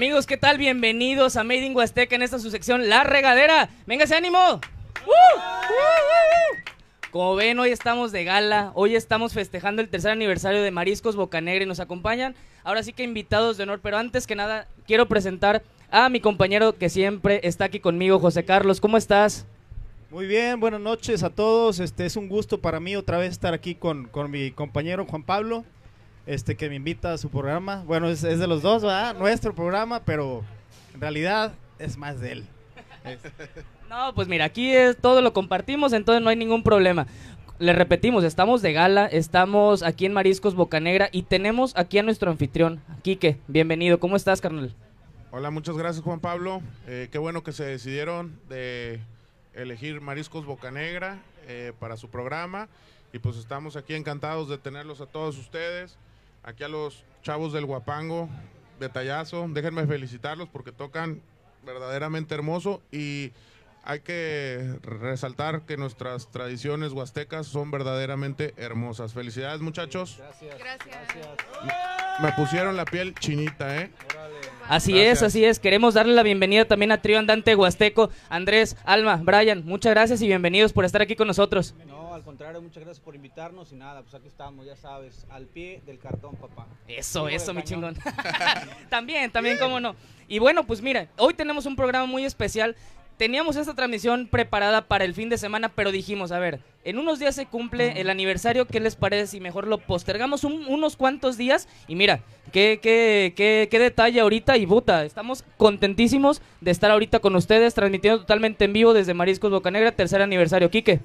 Amigos, ¿qué tal? Bienvenidos a Made in Huasteca en esta su sección La Regadera. ¡Véngase, ánimo! ¡Uh! ¡Uh! Como ven, hoy estamos de gala, hoy estamos festejando el tercer aniversario de Mariscos Bocanegra y nos acompañan ahora sí que invitados de honor, pero antes que nada quiero presentar a mi compañero que siempre está aquí conmigo, José Carlos. ¿Cómo estás? Muy bien, buenas noches a todos. Este es un gusto para mí otra vez estar aquí con, con mi compañero Juan Pablo, este que me invita a su programa. Bueno, es, es de los dos, ¿verdad? Nuestro programa, pero en realidad es más de él. Es- No, pues mira, aquí es, todo lo compartimos, entonces no hay ningún problema. Le repetimos, estamos de gala, estamos aquí en Mariscos Bocanegra y tenemos aquí a nuestro anfitrión, Quique. Bienvenido, ¿cómo estás, carnal? Hola, muchas gracias Juan Pablo. Eh, qué bueno que se decidieron de elegir Mariscos Bocanegra eh, para su programa. Y pues estamos aquí encantados de tenerlos a todos ustedes. Aquí a los chavos del Guapango, detallazo. Déjenme felicitarlos porque tocan verdaderamente hermoso y hay que resaltar que nuestras tradiciones huastecas son verdaderamente hermosas. Felicidades muchachos. Me pusieron la piel chinita, ¿eh? Así Gracias. es, así es. Queremos darle la bienvenida también a Trío Andante Huasteco. Andrés, Alma, Brian, muchas gracias y bienvenidos por estar aquí con nosotros. No, contrario, muchas gracias por invitarnos y nada, pues aquí estamos, ya sabes, al pie del cartón, papá. Eso, Vivo eso, mi cañón. chingón. también, también, cómo no. Y bueno, pues mira, hoy tenemos un programa muy especial. Teníamos esta transmisión preparada para el fin de semana, pero dijimos, a ver, en unos días se cumple el aniversario, ¿qué les parece si mejor lo postergamos un- unos cuantos días? Y mira, qué, qué, qué, qué detalle ahorita y buta, estamos contentísimos de estar ahorita con ustedes, transmitiendo totalmente en vivo desde Mariscos Bocanegra, tercer aniversario. Quique.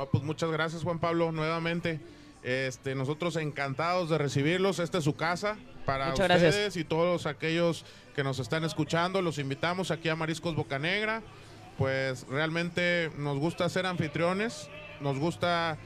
No, pues muchas gracias Juan Pablo nuevamente. Este, nosotros encantados de recibirlos. Esta es su casa para Muchas ustedes gracias. y todos aquellos que nos están escuchando. Los invitamos aquí a Mariscos Bocanegra. Pues realmente nos gusta ser anfitriones, nos gusta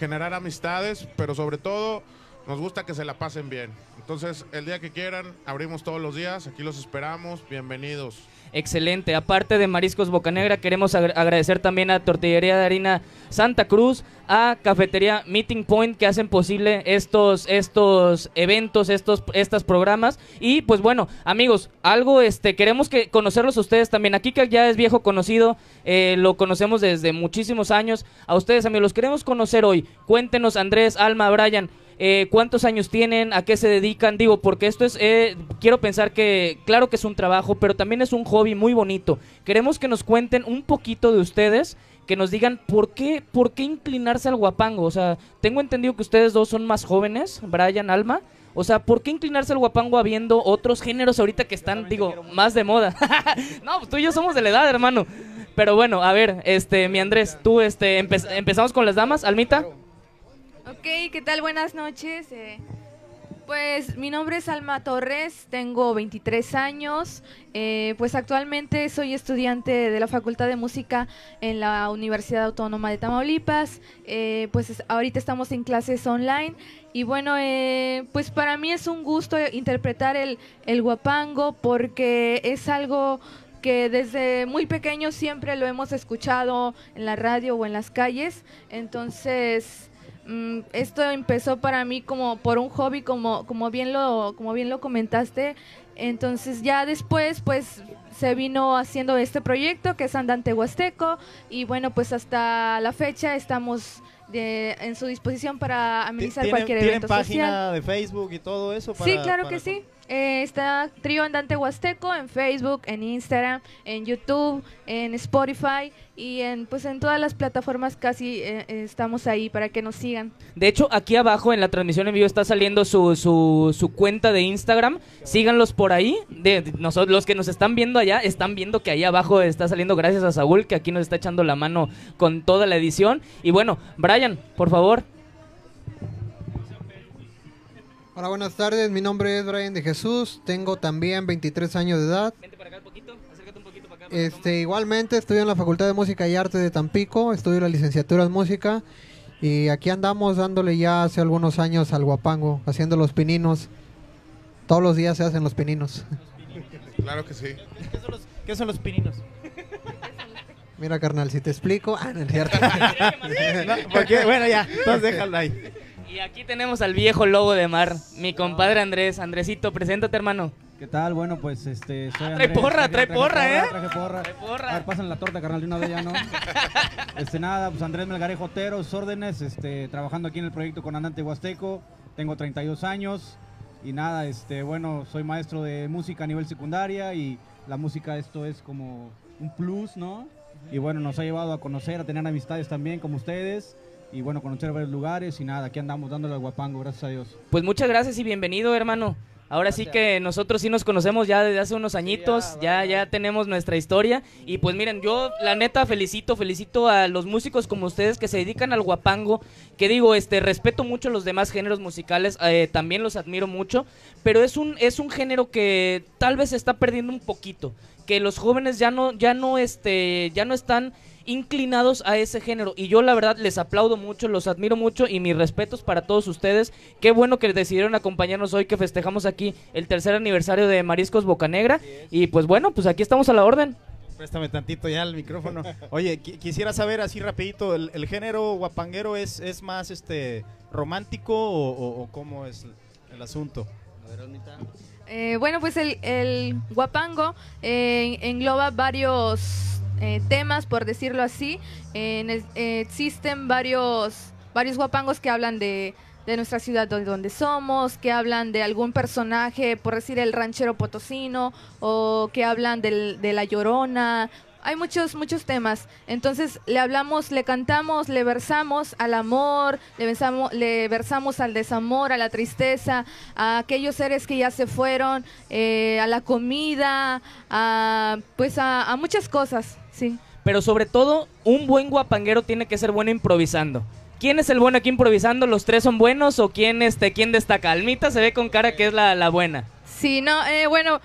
generar amistades, pero sobre todo nos gusta que se la pasen bien. Entonces, el día que quieran, abrimos todos los días, aquí los esperamos, bienvenidos. Excelente. Aparte de Mariscos Bocanegra, queremos agra- agradecer también a Tortillería de Harina Santa Cruz, a Cafetería Meeting Point que hacen posible estos estos eventos, estos estas programas y pues bueno, amigos, algo este queremos que conocerlos a ustedes también. Aquí que ya es viejo conocido, eh, lo conocemos desde muchísimos años. A ustedes, amigos, los queremos conocer hoy. Cuéntenos, Andrés, Alma, Brian, eh, cuántos años tienen, a qué se dedican, digo, porque esto es, eh, quiero pensar que, claro que es un trabajo, pero también es un hobby muy bonito. Queremos que nos cuenten un poquito de ustedes, que nos digan por qué, por qué inclinarse al guapango. O sea, tengo entendido que ustedes dos son más jóvenes, Brian, Alma. O sea, ¿por qué inclinarse al guapango habiendo otros géneros ahorita que están, digo, más de moda? no, pues tú y yo somos de la edad, hermano. Pero bueno, a ver, este, mi Andrés, tú, este, empe- empezamos con las damas, Almita. Ok, ¿qué tal? Buenas noches. eh, pues mi nombre es Alma Torres, tengo 23 años, eh, pues actualmente soy estudiante de la Facultad de Música en la Universidad Autónoma de Tamaulipas, eh, pues es- ahorita estamos en clases online y bueno, eh, pues para mí es un gusto interpretar el, el guapango porque es algo que desde muy pequeño siempre lo hemos escuchado en la radio o en las calles, entonces esto empezó para mí como por un hobby, como, como, bien lo, como bien lo comentaste. Entonces ya después pues se vino haciendo este proyecto que es Andante Huasteco y bueno pues hasta la fecha estamos de- en su disposición para amenizar ¿Tienen, cualquier tienen evento página social. de Facebook y todo eso? Sí, claro para- que sí. Eh, está Trío Andante Huasteco en Facebook, en Instagram, en YouTube, en Spotify y en pues en todas las plataformas casi eh, estamos ahí para que nos sigan. De hecho, aquí abajo en la transmisión en vivo está saliendo su, su, su cuenta de Instagram. Síganlos por ahí. De, de- nosotros, los que nos están viendo allá están viendo que ahí abajo está saliendo gracias a Saúl, que aquí nos está echando la mano con toda la edición. Y bueno, Brian, por favor. Hola, buenas tardes. Mi nombre es Brian de Jesús. Tengo también 23 años de edad. Vente para acá un poquito, acércate un poquito para acá. para Este, igualmente estudio en la Facultad de Música y Arte de Tampico. Estudio la licenciatura en música. Y aquí andamos dándole ya hace algunos años al guapango, haciendo los pininos. Todos los días se hacen los pininos. Claro que sí. ¿Qué son los, qué son los pininos? Mira, carnal, si te explico. Ah, no es cierto. No, porque, bueno, ya, entonces déjalo ahí. Y aquí tenemos al viejo lobo de mar, mi compadre Andrés. Andresito, preséntate, hermano. ¿Qué tal? Bueno, pues este. Soy Ah, trae Andrés, porra, traje- trae traje porra, ¿eh? Traje porra. Trae porra. A ver, pasen la torta, carnal, de una vez ya, ¿no? este, nada, pues Andrés Melgarejo Otero, sus órdenes, este, trabajando aquí en el proyecto con Andante Huasteco. Tengo 32 años y nada, este, bueno, soy maestro de música a nivel secundaria y la música, esto es como un plus, ¿no? Y bueno, nos ha llevado a conocer, a tener amistades también como ustedes. Y bueno, conocer varios lugares y nada, aquí andamos dándole al guapango, gracias a Dios. Pues muchas gracias y bienvenido, hermano. Ahora sí que nosotros sí nos conocemos ya desde hace unos añitos, ya, ya tenemos nuestra historia. Y pues miren, yo la neta felicito, felicito a los músicos como ustedes que se dedican al guapango. Que digo, este, respeto mucho los demás géneros musicales, eh, también los admiro mucho. Pero es un, es un género que tal vez se está perdiendo un poquito. Que los jóvenes ya no, ya no, este, ya no están inclinados a ese género y yo la verdad les aplaudo mucho, los admiro mucho y mis respetos para todos ustedes. Qué bueno que decidieron acompañarnos hoy que festejamos aquí el tercer aniversario de Mariscos Bocanegra y pues bueno, pues aquí estamos a la orden. Préstame tantito ya el micrófono. Oye, qui- quisiera saber así rapidito, ¿el, el género guapanguero es, es más este romántico o, o- o cómo es el asunto? Eh, bueno, pues el, el guapango eh, engloba varios eh, temas, por decirlo así. En existen varios, varios guapangos que hablan de, de nuestra ciudad donde somos, que hablan de algún personaje, por decir el ranchero potosino, o que hablan del- de la llorona. Hay muchos, muchos temas. Entonces le hablamos, le cantamos, le versamos al amor, le versamos, le versamos al desamor, a la tristeza, a aquellos seres que ya se fueron, eh, a la comida, a, pues a, a muchas cosas, sí. Pero sobre todo, un buen guapanguero tiene que ser bueno improvisando. ¿Quién es el bueno aquí improvisando? ¿Los tres son buenos o quién, este, quién destaca? Almita se ve con cara que es la, la buena. Sí, no, eh, bueno,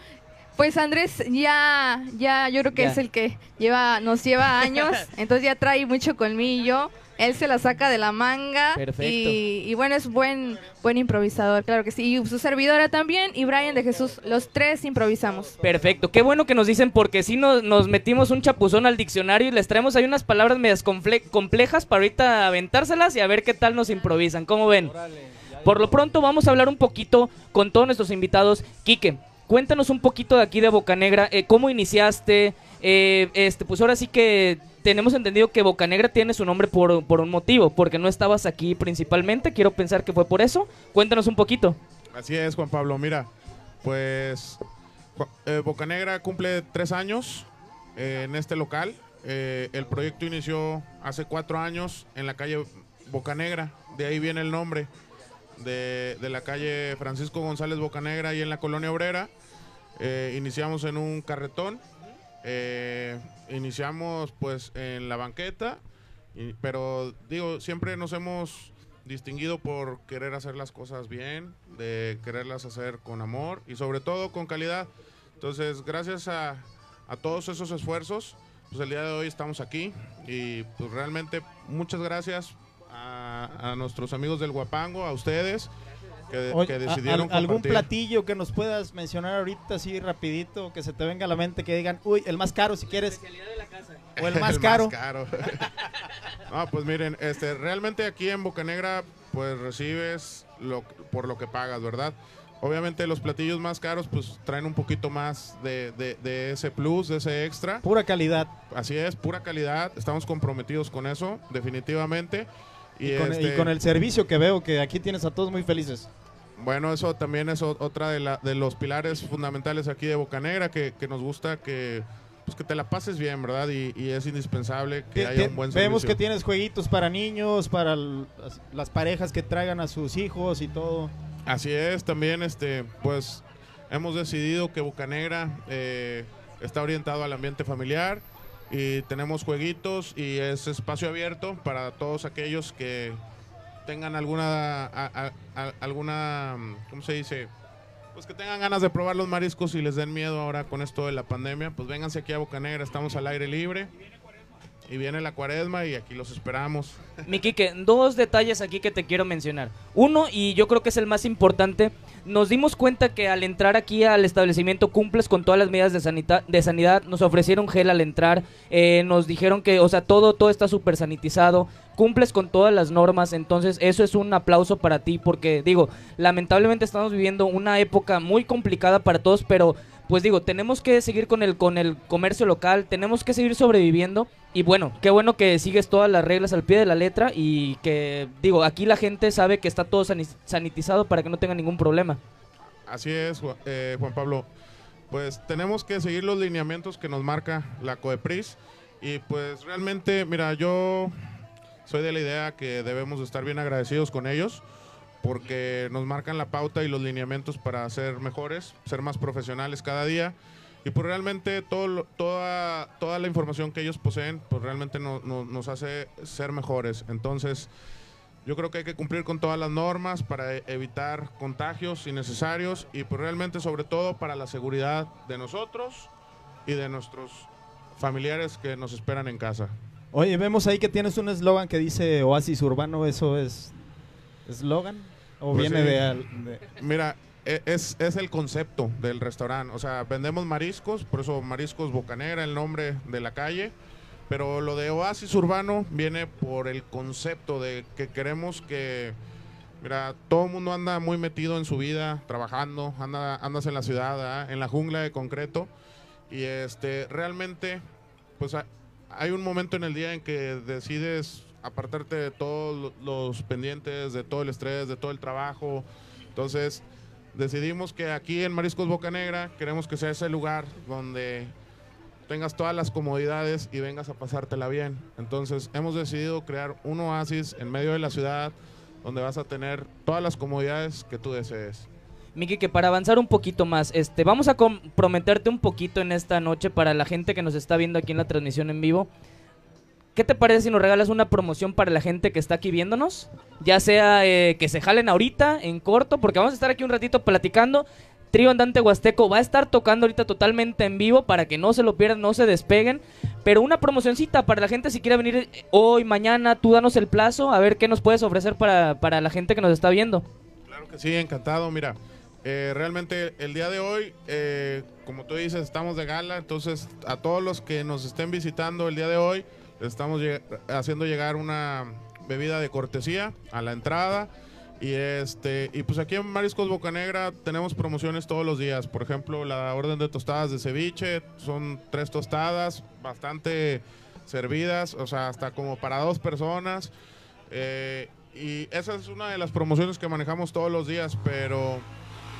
pues Andrés ya, ya, yo creo que Ya. es el que lleva, nos lleva años, entonces ya trae mucho colmillo. Él se la saca de la manga Perfecto. y, y bueno, es buen, buen improvisador, claro que sí. Y su servidora también y Brian de Jesús, los tres improvisamos. Perfecto, qué bueno que nos dicen porque si nos, nos metimos un chapuzón al diccionario y les traemos ahí unas palabras medias complejas para ahorita aventárselas y a ver qué tal nos improvisan. ¿Cómo ven? Por lo pronto vamos a hablar un poquito con todos nuestros invitados. Quique, cuéntanos un poquito de aquí de Bocanegra, eh, cómo iniciaste, Eh, este, pues ahora sí que tenemos entendido que Bocanegra tiene su nombre por, por un motivo, porque no estabas aquí principalmente, quiero pensar que fue por eso. Cuéntanos un poquito. Así es, Juan Pablo. Mira, pues eh, Bocanegra cumple tres años eh, en este local. Eh, el proyecto inició hace cuatro años en la calle Bocanegra. De ahí viene el nombre de, de la calle Francisco González Bocanegra y en la colonia obrera. Eh, iniciamos en un carretón. Iniciamos pues en la banqueta. y- pero digo, siempre nos hemos distinguido por querer hacer las cosas bien, de quererlas hacer con amor y sobre todo con calidad. Entonces, gracias a, a todos esos esfuerzos, pues el día de hoy estamos aquí y pues realmente muchas gracias a, a nuestros amigos del Guapango, a ustedes que, Oye, que a- decidieron al- ¿Algún compartir. platillo que nos puedas mencionar ahorita así rapidito, que se te venga a la mente, que digan, uy, el más caro si quieres, o el más caro? no, pues miren, este, realmente aquí en Bocanegra, pues recibes lo, por lo que pagas, ¿verdad? Obviamente los platillos más caros, pues traen un poquito más de, de- de ese plus, de ese extra. Pura calidad. Así es, pura calidad. Estamos comprometidos con eso, definitivamente. Y, Y con, y este, con el servicio que veo, que aquí tienes a todos muy felices. Bueno, eso también es otra de, la- de los pilares fundamentales aquí de Bocanegra, que, que nos gusta que, pues, que te la pases bien, ¿verdad? Y, y es indispensable que haya un buen Vemos servicio. que tienes jueguitos para niños, para las, las parejas que traigan a sus hijos y todo. Así es, también este, pues hemos decidido que Bocanegra eh, está orientado al ambiente familiar y tenemos jueguitos y es espacio abierto para todos aquellos que tengan alguna alguna ¿cómo se dice? Pues que tengan ganas de probar los mariscos y les den miedo ahora con esto de la pandemia, pues vénganse aquí a Bocanegra, estamos al aire libre. Y viene la cuaresma y aquí los esperamos. Mi Quique, dos detalles aquí que te quiero mencionar. Uno, y yo creo que es el más importante, nos dimos cuenta que al entrar aquí al establecimiento cumples con todas las medidas de, sanita- de sanidad, nos ofrecieron gel al entrar, eh, nos dijeron que, o sea, todo, todo está súper sanitizado, cumples con todas las normas, entonces eso es un aplauso para ti, porque digo, lamentablemente estamos viviendo una época muy complicada para todos, pero pues digo, tenemos que seguir con el, con el comercio local, tenemos que seguir sobreviviendo. Y bueno, qué bueno que sigues todas las reglas al pie de la letra y que, digo, aquí la gente sabe que está todo sani- sanitizado para que no tenga ningún problema. Así es, eh, Juan Pablo. Pues tenemos que seguir los lineamientos que nos marca la COEPRIS. Y pues realmente, mira, yo soy de la idea que debemos de estar bien agradecidos con ellos porque nos marcan la pauta y los lineamientos para ser mejores, ser más profesionales cada día. Y pues realmente todo, toda, toda la información que ellos poseen, pues realmente no- no- nos hace ser mejores. Entonces, yo creo que hay que cumplir con todas las normas para e- evitar contagios innecesarios y pues realmente sobre todo para la seguridad de nosotros y de nuestros familiares que nos esperan en casa. Oye, vemos ahí que tienes un eslogan que dice Oasis Urbano, ¿eso es eslogan? ¿O Pues viene sí. de, de- Mira, es, es el concepto del restaurante. O sea, vendemos mariscos, por eso Mariscos Bocanera, el nombre de la calle. Pero lo de Oasis Urbano viene por el concepto de que queremos que, mira, todo el mundo anda muy metido en su vida, trabajando, anda, andas en la ciudad, ¿verdad? en la jungla de concreto. Y este, realmente, pues ha- hay un momento en el día en que decides apartarte de todos lo- los pendientes, de todo el estrés, de todo el trabajo. Entonces, decidimos que aquí en Mariscos Boca Negra queremos que sea ese lugar donde tengas todas las comodidades y vengas a pasártela bien. Entonces, hemos decidido crear un oasis en medio de la ciudad donde vas a tener todas las comodidades que tú desees. Miki, que para avanzar un poquito más, este, vamos a comprometerte un poquito en esta noche para la gente que nos está viendo aquí en la transmisión en vivo. ¿Qué te parece si nos regalas una promoción para la gente que está aquí viéndonos? Ya sea eh, que se jalen ahorita, en corto, porque vamos a estar aquí un ratito platicando. Trío Andante Huasteco va a estar tocando ahorita totalmente en vivo para que no se lo pierdan, no se despeguen. Pero una promocioncita para la gente si quiere venir eh, hoy, mañana, tú danos el plazo, a ver qué nos puedes ofrecer para, para la gente que nos está viendo. Claro que sí, encantado. Mira, eh, realmente el día de hoy, eh, como tú dices, estamos de gala, entonces a todos los que nos estén visitando el día de hoy, estamos haciendo llegar una bebida de cortesía a la entrada. Y este y pues aquí en Mariscos Bocanegra tenemos promociones todos los días. Por ejemplo, la orden de tostadas de ceviche son tres tostadas, bastante servidas, o sea, hasta como para dos personas. Eh, y esa es una de las promociones que manejamos todos los días, pero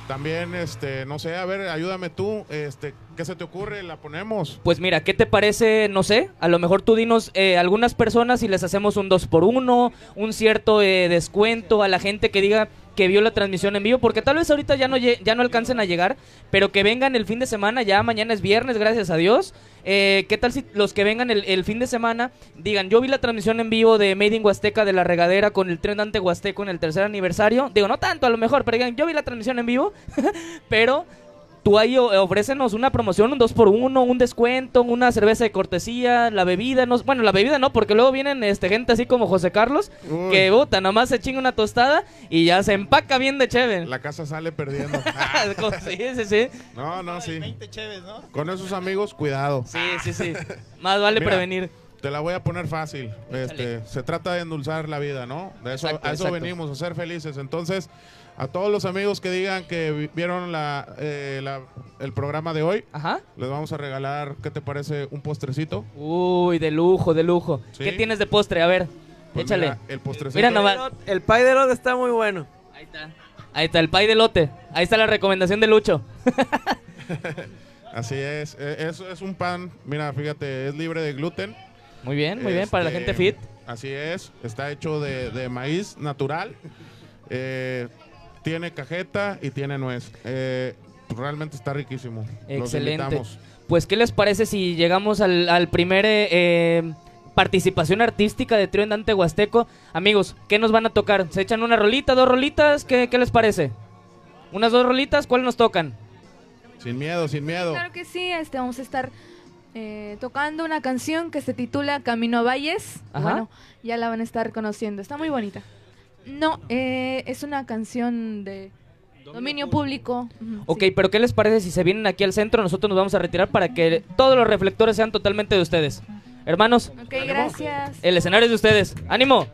también, este, no sé, a ver, ayúdame tú, este, ¿qué se te ocurre? La ponemos. Pues mira, ¿qué te parece? No sé, a lo mejor tú dinos eh, algunas personas y les hacemos un 2 por 1 un cierto eh, descuento a la gente que diga que vio la transmisión en vivo, porque tal vez ahorita ya no, ya no alcancen a llegar, pero que vengan el fin de semana, ya mañana es viernes, gracias a Dios. Eh, ¿Qué tal si los que vengan el, el fin de semana digan, yo vi la transmisión en vivo de Made in Huasteca de la regadera con el tren Dante Huasteco en el tercer aniversario? Digo, no tanto a lo mejor, pero digan, yo vi la transmisión en vivo, pero tú ahí o- ofrécenos una promoción, un 2 por 1 un descuento, una cerveza de cortesía, la bebida, no, bueno, la bebida no, porque luego vienen este gente así como José Carlos, Uy. que puta, nomás se chinga una tostada y ya se empaca bien de chévere. La casa sale perdiendo. sí, sí, sí. No, no, sí. 20 cheves, ¿no? Con esos amigos, cuidado. Sí, sí, sí. Más vale Mira, prevenir. Te la voy a poner fácil. Este, se trata de endulzar la vida, ¿no? De eso, Exacto, a eso exacto. venimos, a ser felices. Entonces, a todos los amigos que digan que vi- vieron la, eh, la- el programa de hoy, Ajá. les vamos a regalar, ¿qué te parece? Un postrecito. Uy, de lujo, de lujo. Sí. ¿Qué tienes de postre? A ver, Pues échale. mira, el postrecito. Mira nomás. El pie de lote está muy bueno. Ahí está. Ahí está, el pay de lote. Ahí está la recomendación de Lucho. Así es. Eh, Eso es un pan, mira, fíjate, es libre de gluten. Muy bien, muy bien, para la Este, gente fit. Así es, está hecho de, de maíz natural. Eh, tiene cajeta y tiene nuez. Eh, realmente está riquísimo. Excelente. Los pues, ¿qué les parece si llegamos al, al primer eh, eh participación artística de Trio Andante Huasteco? Amigos, ¿qué nos van a tocar? ¿Se echan una rolita, dos rolitas? ¿Qué, qué les parece? ¿Unas dos rolitas? ¿Cuál nos tocan? Sin miedo, sin miedo. Claro que sí, este, vamos a estar eh, tocando una canción que se titula Camino a Valles. Ajá. Bueno, ya la van a estar conociendo. Está muy bonita. No, eh, es una canción de dominio público. Ok, pero ¿qué les parece si se vienen aquí al centro? Nosotros nos vamos a retirar para que todos los reflectores sean totalmente de ustedes. Hermanos, ok, gracias. El escenario es de ustedes. ¡Ánimo!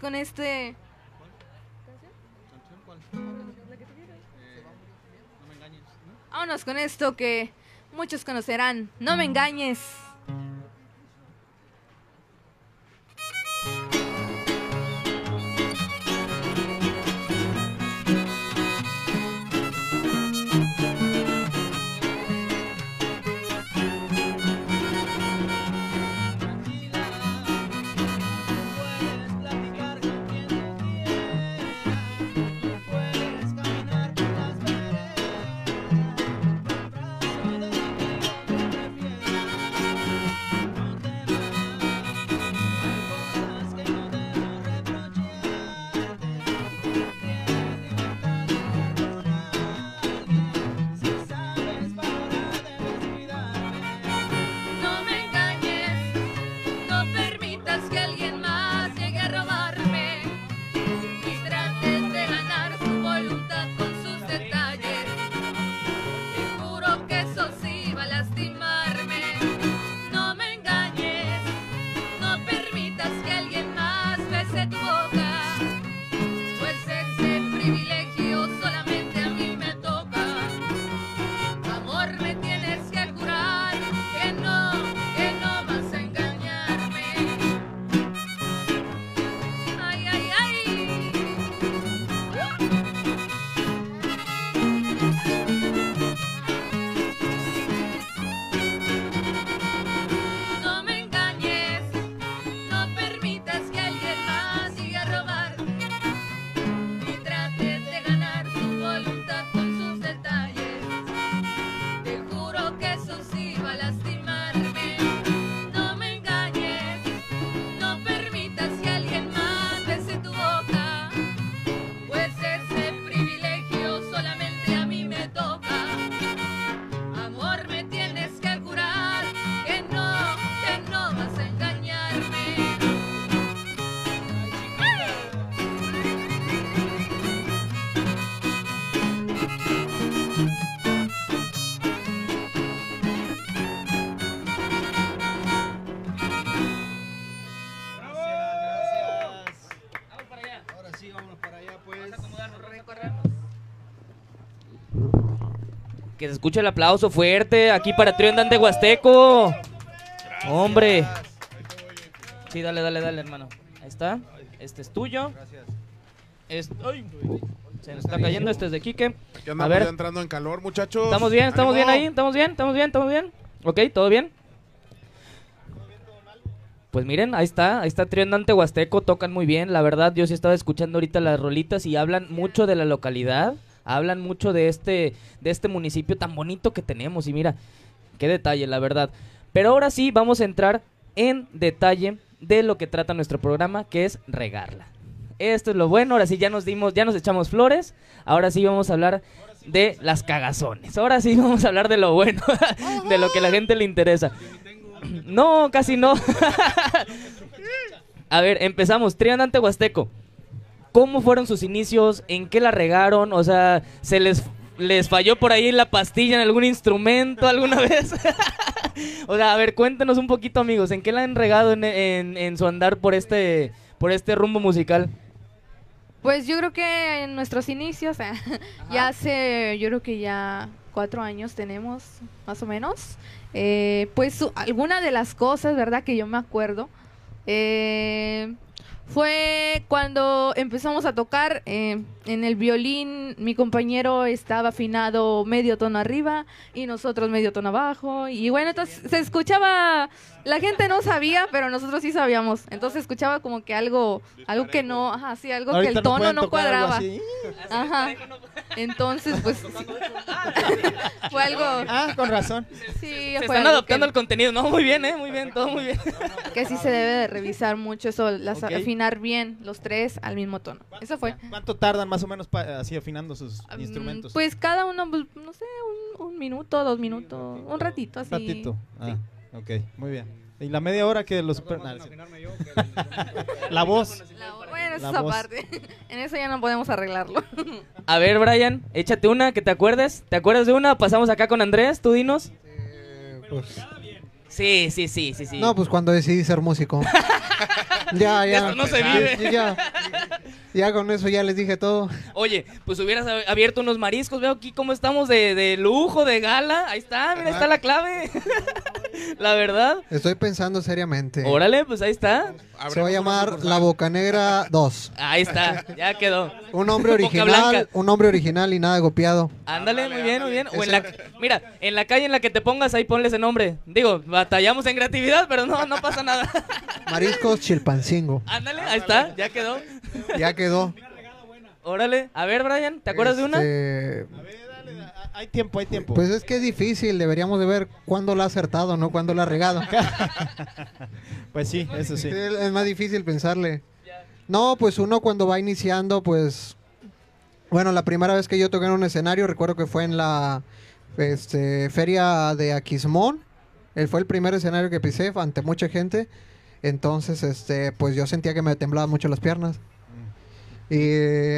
con este... Eh, Vámonos con esto que muchos conocerán. No me engañes. Escuche el aplauso fuerte aquí para Trio Andante Huasteco. Hombre. Sí, dale, dale, dale, hermano. Ahí está. Este es tuyo. Ay, se nos está cayendo, este es de Quique. A ver, entrando en calor, muchachos. ¿estamos bien? ¿Estamos bien ahí? ¿Estamos bien? ¿Estamos bien? ¿Estamos bien? Ok, ¿todo bien? Pues miren, ahí está, ahí está Trio Andante Huasteco, tocan muy bien, la verdad, yo sí estaba escuchando ahorita las rolitas y hablan mucho de la localidad, hablan mucho de este, de este municipio tan bonito que tenemos y mira, qué detalle, la verdad. Pero ahora sí vamos a entrar en detalle de lo que trata nuestro programa, que es regarla. Esto es lo bueno, ahora sí ya nos dimos, ya nos echamos flores, ahora sí vamos a hablar de las cagazones. Ahora sí vamos a hablar de lo bueno, de lo que a la gente le interesa. No, casi no. a ver, empezamos. Triandante Huasteco. ¿Cómo fueron sus inicios? ¿En qué la regaron? O sea, ¿se les, les falló por ahí la pastilla en algún instrumento alguna vez? o sea, a ver, cuéntenos un poquito, amigos. ¿En qué la han regado en, en- en su andar por este, por este rumbo musical? Pues yo creo que en nuestros inicios, ya hace, yo creo que ya cuatro años tenemos, más o menos. Eh, pues su- alguna de las cosas, ¿verdad? Que yo me acuerdo. eh, fue cuando empezamos a tocar eh, en el violín, mi compañero estaba afinado medio tono arriba y nosotros medio tono abajo. Y bueno, entonces se escuchaba, la gente no sabía, pero nosotros sí sabíamos. Entonces se escuchaba como que algo, algo que no, ajá, sí, algo que el tono no cuadraba. Ajá. Entonces, pues fue algo. Ah, con razón. Sí, Se fue están que, al contenido. No, muy bien, ¿eh? Muy bien, todo muy bien. que sí se debe de revisar mucho eso, las, Ok. Afinar bien los tres al mismo tono. Eso fue. ¿Cuánto tardan más o menos así afinando sus instrumentos? Pues cada uno, pues, no sé, un, un minuto, dos minutos, un ratito así. Un ratito. Ah, ok, muy bien. ¿Y la media hora que los... sí. La voz. La- bueno, esa La es esa voz. parte. en eso ya no podemos arreglarlo. A ver, Brian, échate una que te acuerdes. ¿Te acuerdas de una? Pasamos acá con Andrés, tú dinos. Pues, Sí, sí, sí, sí, sí. no, pues cuando decidí ser músico. Ya, De ya. esto no se vive. Ya, ya, con eso ya les dije todo. Oye, pues hubieras ab- abierto unos mariscos. Veo aquí cómo estamos de, de lujo, de gala. Ahí está, mira, ahí está la clave. la verdad. Estoy pensando seriamente. Órale, pues ahí está. Se va a llamar La Boca Negra 2. Ahí está, ya quedó. Un nombre Boca original, un nombre original y nada copiado. Ándale, muy bien, muy bien. O en la, mira, en la calle en la que te pongas, ahí ponle ese nombre. Digo, batallamos en creatividad, pero no, no pasa nada. Mariscos Chilpancingo. Ándale, ahí está, ya quedó. Ya quedó. Órale, a ver, Brian, ¿te acuerdas de una? Este, Hay tiempo, hay tiempo. Pues es que es difícil, deberíamos de ver cuándo la ha acertado, no cuándo la ha regado. Pues sí, eso sí. Es es más difícil pensarle. No, pues uno cuando va iniciando, pues... Bueno, la primera vez que yo toqué en un escenario, recuerdo que fue en la este, feria de Aquismón. Él fue el primer escenario que pisé ante mucha gente. Entonces, este, pues yo sentía que me temblaban mucho las piernas. Y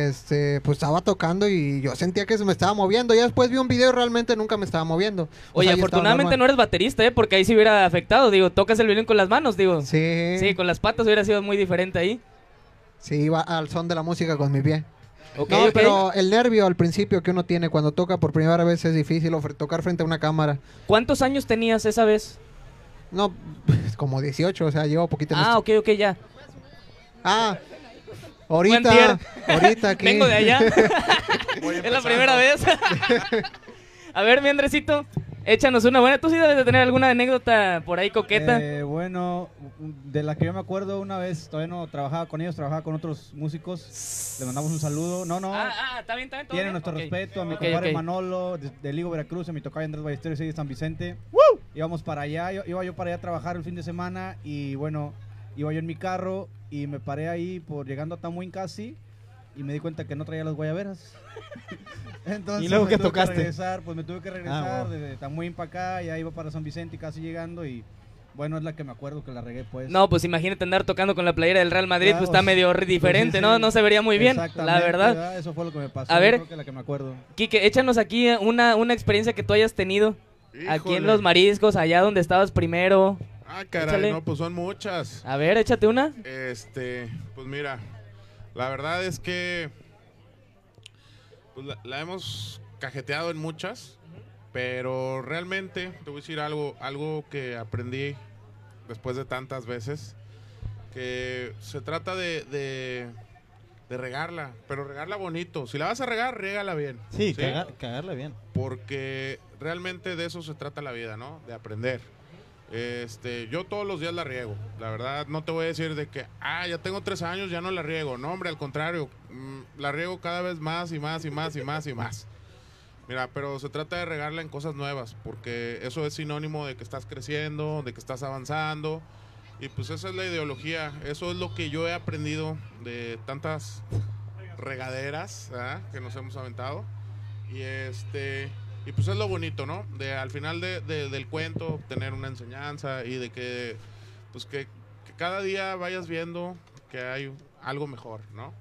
este, pues estaba tocando y yo sentía que se me estaba moviendo. Ya después vi un video y realmente nunca me estaba moviendo. O Oye, sea, afortunadamente no eres baterista, ¿eh? Porque ahí sí hubiera afectado. Digo, tocas el violín con las manos, digo. Sí. Sí, con las patas hubiera sido muy diferente ahí. Sí, iba al son de la música con mi pie. Ok, no, ok. pero el nervio al principio que uno tiene cuando toca por primera vez es difícil tocar frente a una cámara. ¿Cuántos años tenías esa vez? No, como 18, o sea, llevo poquito Ah, ok, ok, ya. Ah, ahorita, ahorita aquí. Vengo de allá. es la primera vez. a ver, mi Andresito, échanos una buena. Tú sí debes de tener alguna anécdota por ahí coqueta. Eh, bueno, de la que yo me acuerdo una vez, todavía no trabajaba con ellos, trabajaba con otros músicos. Le mandamos un saludo. No, no. Ah, ah, está bien, está bien. todo bien. nuestro respeto a mi Ok, compadre. Manolo de, de Ligo Veracruz, a mi tocayo Andrés Ballesteros y de San Vicente. Íbamos para allá, yo- iba yo para allá a trabajar el fin de semana y bueno, iba yo en mi carro y me paré ahí por llegando a Tamuín casi y me di cuenta que no traía las guayaberas. Entonces ¿Y luego me tuve tocaste? Que regresar, pues me tuve que regresar Ah, bueno. de Tamuín para acá, ya iba para San Vicente y casi llegando y bueno, es la que me acuerdo que la regué pues. No, pues imagínate andar tocando con la playera del Real Madrid, Claro, pues está medio pues, diferente, sí, ¿no? sí. No se vería muy bien, la Exactamente, verdad. Eso fue lo que me pasó. A ver. creo que la que me acuerdo. Quique, échanos aquí una, una experiencia que tú hayas tenido aquí en Híjole. Los Mariscos, allá donde estabas primero. Ah, caray, Échale. no, pues son muchas. A ver, échate una. Este, pues mira, la verdad es que pues la, la hemos cajeteado en muchas. Pero realmente, te voy a decir algo, algo que aprendí después de tantas veces, que se trata de, de, de regarla, pero regarla bonito. Si la vas a regar, régala bien. Sí, caga- cagarla bien. Porque realmente de eso se trata la vida, ¿no? De aprender. Este, yo todos los días la riego. La verdad, no te voy a decir de que, ah, ya tengo tres años, ya no la riego. No, hombre, al contrario, mm, la riego cada vez más y más y más y más y más. Mira, pero se trata de regarla en cosas nuevas, porque eso es sinónimo de que estás creciendo, de que estás avanzando. Y pues esa es la ideología, eso es lo que yo he aprendido de tantas regaderas ¿verdad? que nos hemos aventado. Y este y pues es lo bonito, ¿no? De al final de- de- del cuento tener una enseñanza y de que pues que, que cada día vayas viendo que hay algo mejor, ¿no?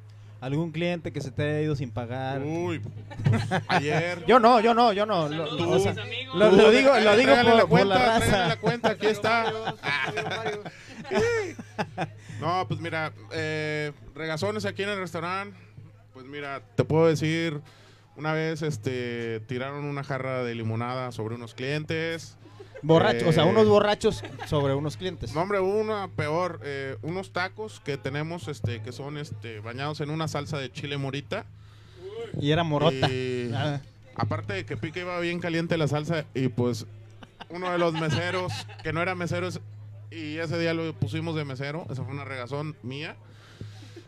¿Algún cliente que se te haya ido sin pagar? Uy, pues, ayer. Yo no, yo no, yo no. Lo, Tú, o sea, tú, lo- lo digo, lo digo por, la por cuenta, la raza. la cuenta, aquí está. No, pues mira, eh, regazones aquí en el restaurante. Pues mira, te puedo decir, una vez este tiraron una jarra de limonada sobre unos clientes. Borracho, o sea, Eh, unos borrachos sobre unos clientes. No, hombre, una peor, eh, unos tacos que tenemos este que son este bañados en una salsa de chile morita. Y era morota. Y Ah. aparte de que pica iba bien caliente la salsa y pues uno de los meseros, que no era mesero, es- y ese día lo pusimos de mesero, esa fue una regazón mía.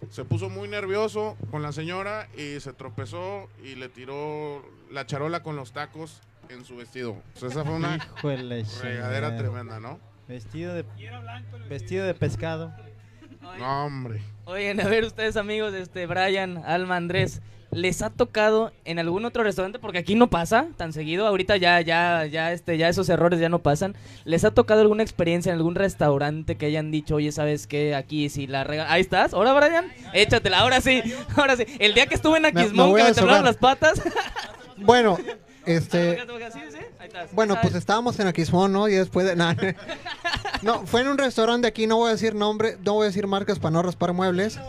Se puso muy nervioso con la señora y se tropezó y le tiró la charola con los tacos en su vestido. O sea, esa fue una la regadera tremenda, ¿no? Vestido de, vestido de pescado. No, hombre. Oigan, a ver ustedes amigos, este Brian, Alma, Andrés, ¿les ha tocado en algún otro restaurante? Porque aquí no pasa tan seguido, ahorita ya, ya, ya, este, ya esos errores ya no pasan. ¿Les ha tocado alguna experiencia en algún restaurante que hayan dicho, oye, ¿sabes qué? Aquí si la rega... Ahí estás, ahora Brian, échatela, ahora sí, ahora sí. El día que estuve en Aquismón, que me temblaron las patas. Bueno, este... Bueno, pues estábamos en Aquismón, ¿no? Y después de... No, fue en un restaurante aquí, no voy a decir nombre, no voy a decir marcas para no raspar muebles.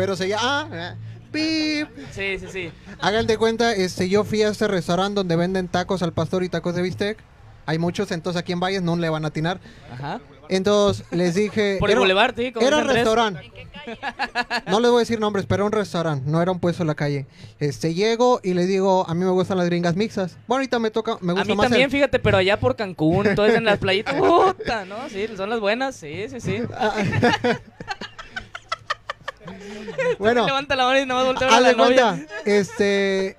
Pero se llama... Ah, eh, pip. Sí, sí, sí. Hagan de cuenta, este, yo fui a este restaurante donde venden tacos al pastor y tacos de bistec. Hay muchos, entonces aquí en Valles no le van a atinar. Ajá. Entonces les dije... Por el boulevard, sí, como Era Andrés. restaurante. No les voy a decir nombres, pero era un restaurante, no era un puesto en la calle. Este, llego y le digo, a mí me gustan las gringas mixas. Bueno, ahorita me toca, me A gusta mí más el- también, fíjate, pero allá por Cancún, entonces en las playitas, puta, ¿no? Sí, son las buenas, sí, sí, sí. Bueno, Levanta la mano y nada más voltea a ver a haz la de cuenta, novia. este,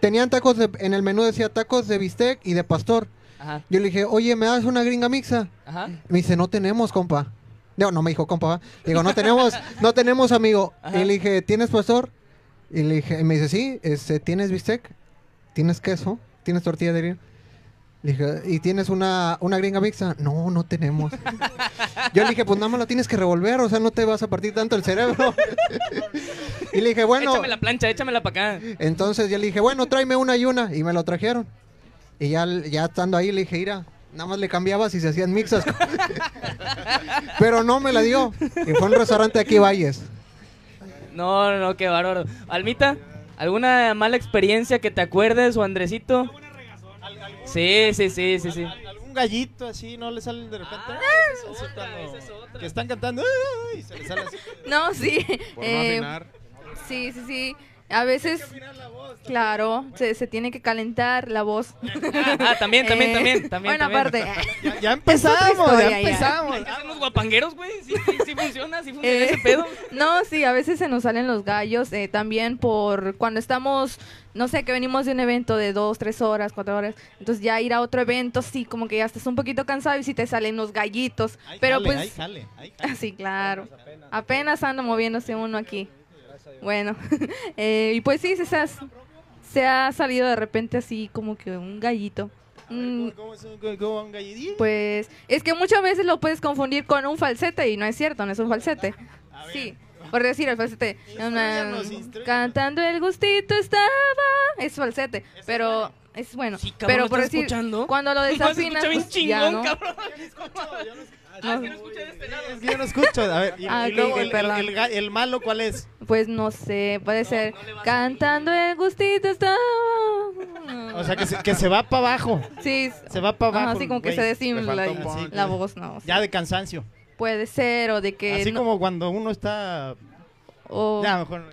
tenían tacos, de- en el menú decía tacos de bistec y de pastor. Ajá, Yo le dije, oye, ¿me das una gringa mixa? ajá. Me dice, no tenemos, compa. No, no me dijo, compa. ¿va? Digo, no tenemos, no tenemos, amigo. Ajá. Y le dije, ¿tienes pastor? Y le dije, y me dice, sí, este, ¿tienes bistec? ¿Tienes queso? ¿Tienes tortilla de harina? Le dije, ¿y tienes una, una gringa mixta? No, no tenemos. Yo le dije, pues nada más la tienes que revolver, o sea, no te vas a partir tanto el cerebro. y le dije, bueno, Échame la plancha, échamela para acá. entonces ya le dije, bueno, tráeme una y una. Y me lo trajeron. Y ya, ya estando ahí le dije, mira, nada más le cambiabas y se hacían mixas. Pero no me la dio. Y fue un restaurante aquí Valles. No, no, no, qué bárbaro. Almita, ¿alguna mala experiencia que te acuerdes o Andresito? Sí, sí, sí, sí, sí. Algún gallito así, ¿no le sale de repente? Ah, Así cuando- Que están cantando ¡ay! y se les sale así. No, sí. Por no eh, afinar. sí, sí, sí. A veces, claro, se, se tiene que calentar la voz. Ah, también, también, Eh, también, también. Bueno, también. aparte. Ya, ya empezamos, historia, ya ya. empezamos. Unos guapangueros, güey. Sí, sí, sí funciona, sí funciona Eh, ese pedo. No, sí, a veces se nos salen los gallos. eh, también por cuando estamos, no sé, que venimos de un evento de dos, tres horas, cuatro horas. Entonces ya ir a otro evento, sí, como que ya estás un poquito cansado y sí te salen los gallitos. Ay, Pero jale, pues, ay, jale, ay, jale. sí, claro. Apenas anda moviéndose uno aquí. Bueno, eh, y pues sí, se, ha- se ha salido de repente así como que un gallito. Mm, ¿Cómo, cómo es un, cómo- cómo un gallitín? pues es que muchas veces lo puedes confundir con un falsete y no es cierto, no es un falsete. Sí, por decir el falsete. Una-. Cantando el gustito estaba. Es falsete, pero es bueno. Sí, cabrón, pero ¿lo por estás decir, escuchando? cuando lo desafinas, pues, ya no. No. Es que no escucha de este lado. Es que yo no escucho. A ver, y, Ah, y ok, luego ok, el, el- perdón. el ga- el malo, ¿cuál es? Pues no sé, puede ser. Cantando el gustito estaba. O sea, que se, que se va para abajo. Sí. Se va para Ajá, abajo. así como que güey. se desinfla y- punch. la voz, no. Ya de cansancio. Puede ser, o de que. Así no- como cuando uno está. o- Ya, mejor.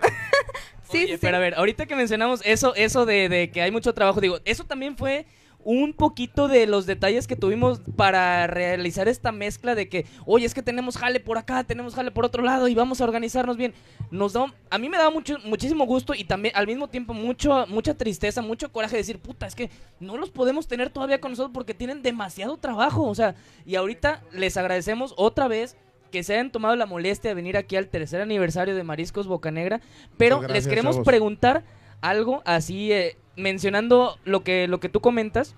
Sí, Oye, sí, sí. pero a ver, ahorita que mencionamos eso, eso de, de que hay mucho trabajo, digo, eso también fue un poquito de los detalles que tuvimos para realizar esta mezcla de que, oye, es que tenemos jale por acá, tenemos jale por otro lado y vamos a organizarnos bien. Nos da, a mí me da mucho, muchísimo gusto y también al mismo tiempo mucho, mucha tristeza, mucho coraje de decir, puta, es que no los podemos tener todavía con nosotros porque tienen demasiado trabajo, o sea, y ahorita les agradecemos otra vez que se hayan tomado la molestia de venir aquí al tercer aniversario de Mariscos Bocanegra, pero les queremos preguntar algo así, eh, mencionando lo que, lo que tú comentas,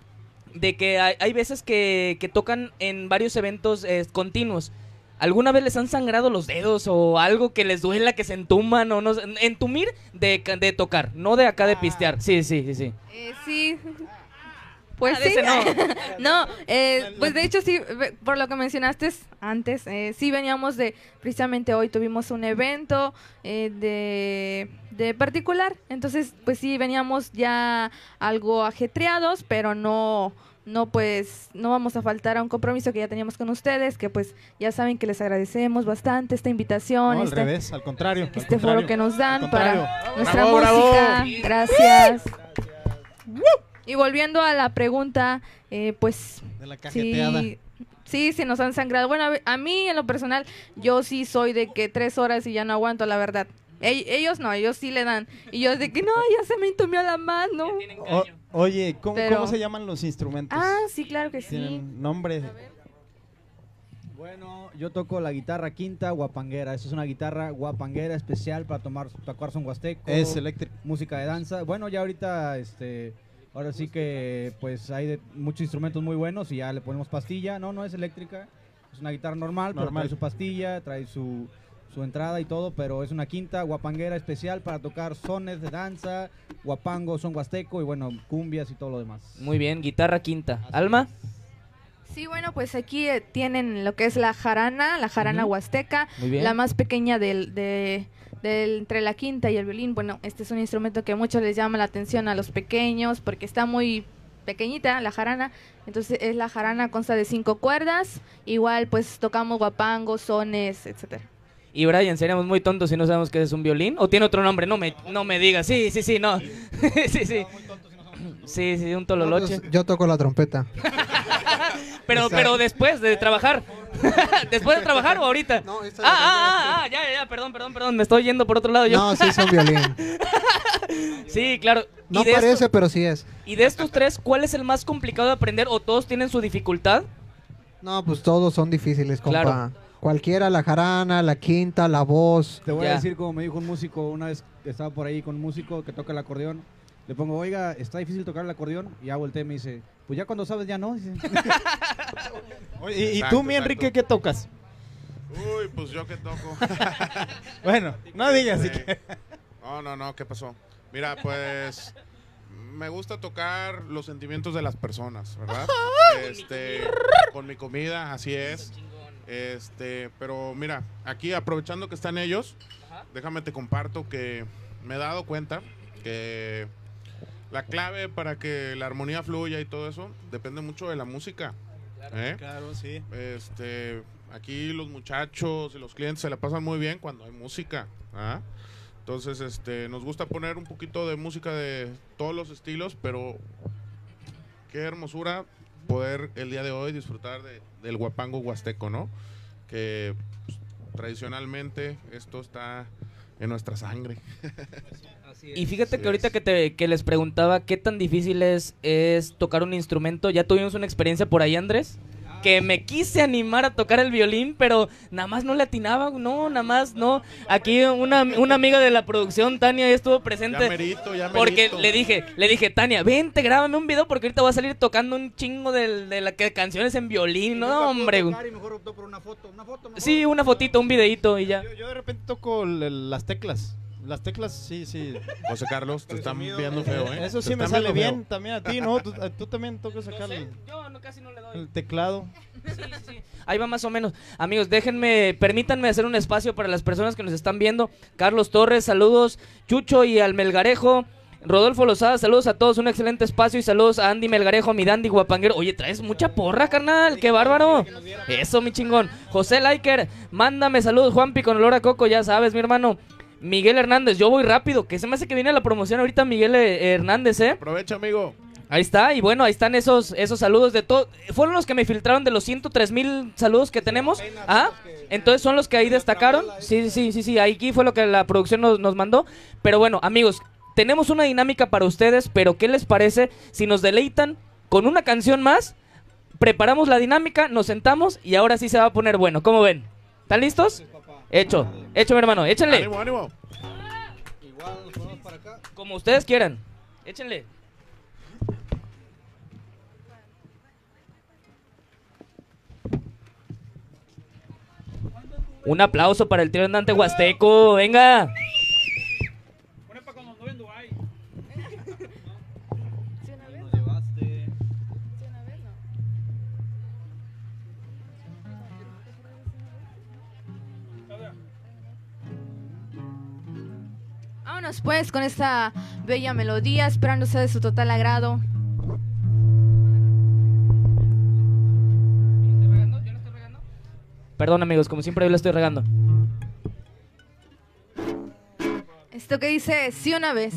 de que hay, hay veces que, que tocan en varios eventos eh, continuos. ¿Alguna vez les han sangrado los dedos o algo que les duela, que se entuman o no? Entumir de, de tocar, no de acá de pistear. Sí, sí, sí, sí. Eh, sí. Pues sí. no. no, eh, pues de hecho sí, por lo que mencionaste antes, eh, sí veníamos de, precisamente hoy tuvimos un evento eh, de, de particular, entonces pues sí veníamos ya algo ajetreados, pero no, no pues, no vamos a faltar a un compromiso que ya teníamos con ustedes, que pues ya saben que les agradecemos bastante esta invitación, No, al este, revés, al contrario. al este contrario. foro que nos dan Al para nuestra Bravo, bravo. música. Gracias. Y volviendo a la pregunta, eh, pues De la cajeteada. sí, sí, se nos han sangrado. Bueno, a mí en lo personal, yo sí soy de que tres horas y ya no aguanto, la verdad. Ell- ellos no, ellos sí le dan. Y yo de que no, ya se me entumió la mano. O- oye, ¿cómo, Pero- cómo se llaman los instrumentos? Ah, sí, claro que sí. Tienen nombre. Bueno, yo toco la guitarra quinta guapanguera. Esta es una guitarra guapanguera especial para tomar, tocar son huasteco. Es eléctrico. música de danza. Bueno, ya ahorita, este, ahora sí que, pues hay de- muchos instrumentos muy buenos y ya le ponemos pastilla. No, no es eléctrica, es una guitarra normal, pero trae su pastilla, trae su, su entrada y todo, pero es una quinta guapanguera especial para tocar sones de danza, guapango, son huasteco y bueno, cumbias y todo lo demás. Muy bien, guitarra quinta. ¿Alma? Sí, bueno, pues aquí eh, tienen lo que es la jarana, la jarana Ujú. huasteca, Muy bien. la más pequeña del, de, del- entre la quinta y el violín. Bueno, este es un instrumento que mucho les llama la atención a los pequeños porque está muy pequeñita la jarana. Entonces es la jarana consta de cinco cuerdas. Igual pues tocamos guapangos, sones, etcétera. Y Brian, seríamos muy tontos si no sabemos que es un violín. ¿O tiene otro nombre? No me, no me digas. Sí, sí, sí, no. sí, sí. Sí, sí, un tololoche. Pues, yo toco la trompeta. Pero, Exacto. pero después de trabajar. ¿Después de trabajar o ahorita? No, esta ah, es la ah, ah, ah, ya, ya, ya, perdón, perdón, perdón. Me estoy yendo por otro lado yo. No, sí es un violín. Sí, claro. No parece, estos- pero sí es. y de estos tres, ¿cuál es el más complicado de aprender o todos tienen su dificultad? No, pues todos son difíciles, compa. Claro. Cualquiera, la jarana, la quinta, la voz. Te voy Ya. a decir como me dijo un músico una vez que estaba por ahí con un músico que toca el acordeón. Le pongo, oiga, está difícil tocar el acordeón. Y ya volteé y me dice, pues ya cuando sabes ya no. Dice. Oye, ¿Y, Exacto, tú, mi exacto. Enrique, qué tocas? Uy, pues yo que toco. Bueno, no digas. así Este, que- No, no, no, ¿qué pasó? Mira, pues me gusta tocar los sentimientos de las personas, ¿verdad? Este, con mi comida, así es. Este, pero mira, aquí aprovechando que están ellos, déjame te comparto que me he dado cuenta que la clave para que la armonía fluya y todo eso depende mucho de la música. ¿eh? Claro, sí. Este, aquí los muchachos y los clientes se la pasan muy bien cuando hay música. ¿ah? Entonces, este, nos gusta poner un poquito de música de todos los estilos, pero qué hermosura poder el día de hoy disfrutar de- del guapango huasteco, ¿no? Que pues, tradicionalmente esto está en nuestra sangre. Y fíjate Así que ahorita es. que, te, que les preguntaba qué tan difícil es, es tocar un instrumento, ya tuvimos una experiencia por ahí, Andrés, que me quise animar a tocar el violín, pero nada más no le atinaba, no, nada más no. Aquí una, una amiga de la producción, Tania, ya estuvo Ya presente. merito, ya Porque le dije, le dije, Tania, vente, grábame un video porque ahorita voy a salir tocando un chingo de, de la que canciones en violín. No, hombre. güey. Y mejor optó por una foto, una foto mejor. Sí, una fotito, un videito y ya. Yo, yo de repente toco el- las teclas. Las teclas, sí, sí. José Carlos, te están viendo feo, ¿eh? Eso sí me sale bien feo. también a ti, ¿no? Tú, también tocas el, Yo no, casi no le doy. el teclado. Sí, sí, sí. Ahí va más o menos. Amigos, déjenme, permítanme hacer un espacio para las personas que nos están viendo. Carlos Torres, saludos. Chucho y al Melgarejo. Rodolfo Lozada, saludos a todos, un excelente espacio y saludos a Andy Melgarejo, a mi Dandy Guapanguero. Oye, traes mucha porra, carnal, qué bárbaro. Eso, mi chingón. José Laiker, mándame saludos, Juanpi, con olor a coco, ya sabes, mi hermano. Miguel Hernández, yo voy rápido, que se me hace que viene la promoción ahorita Miguel eh, Hernández, ¿eh? Aprovecha, amigo. Ahí está, y bueno, ahí están esos, esos saludos de todo. Fueron los que me filtraron de los 103 mil saludos que tenemos. Ah, entonces son los que ahí destacaron. Sí, sí, sí, sí, aquí fue lo que la producción nos, nos mandó. Pero bueno, amigos, tenemos una dinámica para ustedes, pero ¿qué les parece si nos deleitan con una canción más? Preparamos la dinámica, nos sentamos y ahora sí se va a poner bueno. ¿Cómo ven? ¿Están listos? Hecho, hecho mi hermano, échenle. Ánimo, ánimo. Igual nos para acá. Como ustedes quieran. Échenle. Un aplauso para el tío andante huasteco. Venga. Vámonos pues con esta bella melodía, esperando sea de su total agrado. Perdón amigos, como siempre yo le estoy regando. Esto que dice, sí una vez.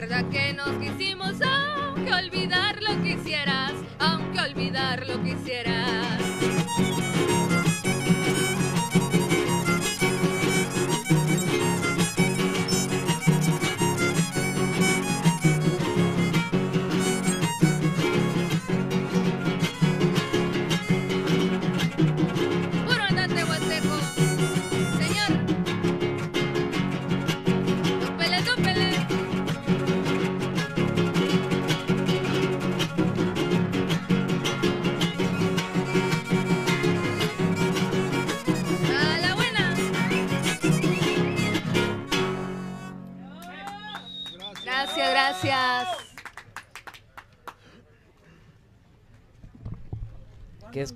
Recuerda que nos quisimos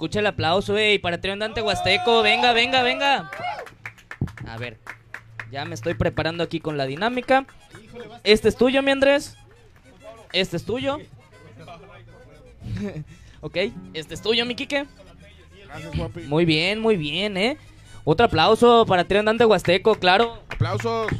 Que escuche el aplauso, ey, para Trio Andante Huasteco. Venga, venga, venga. A ver, ya me estoy preparando aquí con la dinámica. Este es tuyo, mi Andrés. Este es tuyo. ok, este es tuyo, mi Quique. Muy bien, muy bien, ¿eh? Otro aplauso para Trio Andante Huasteco, claro. Aplausos.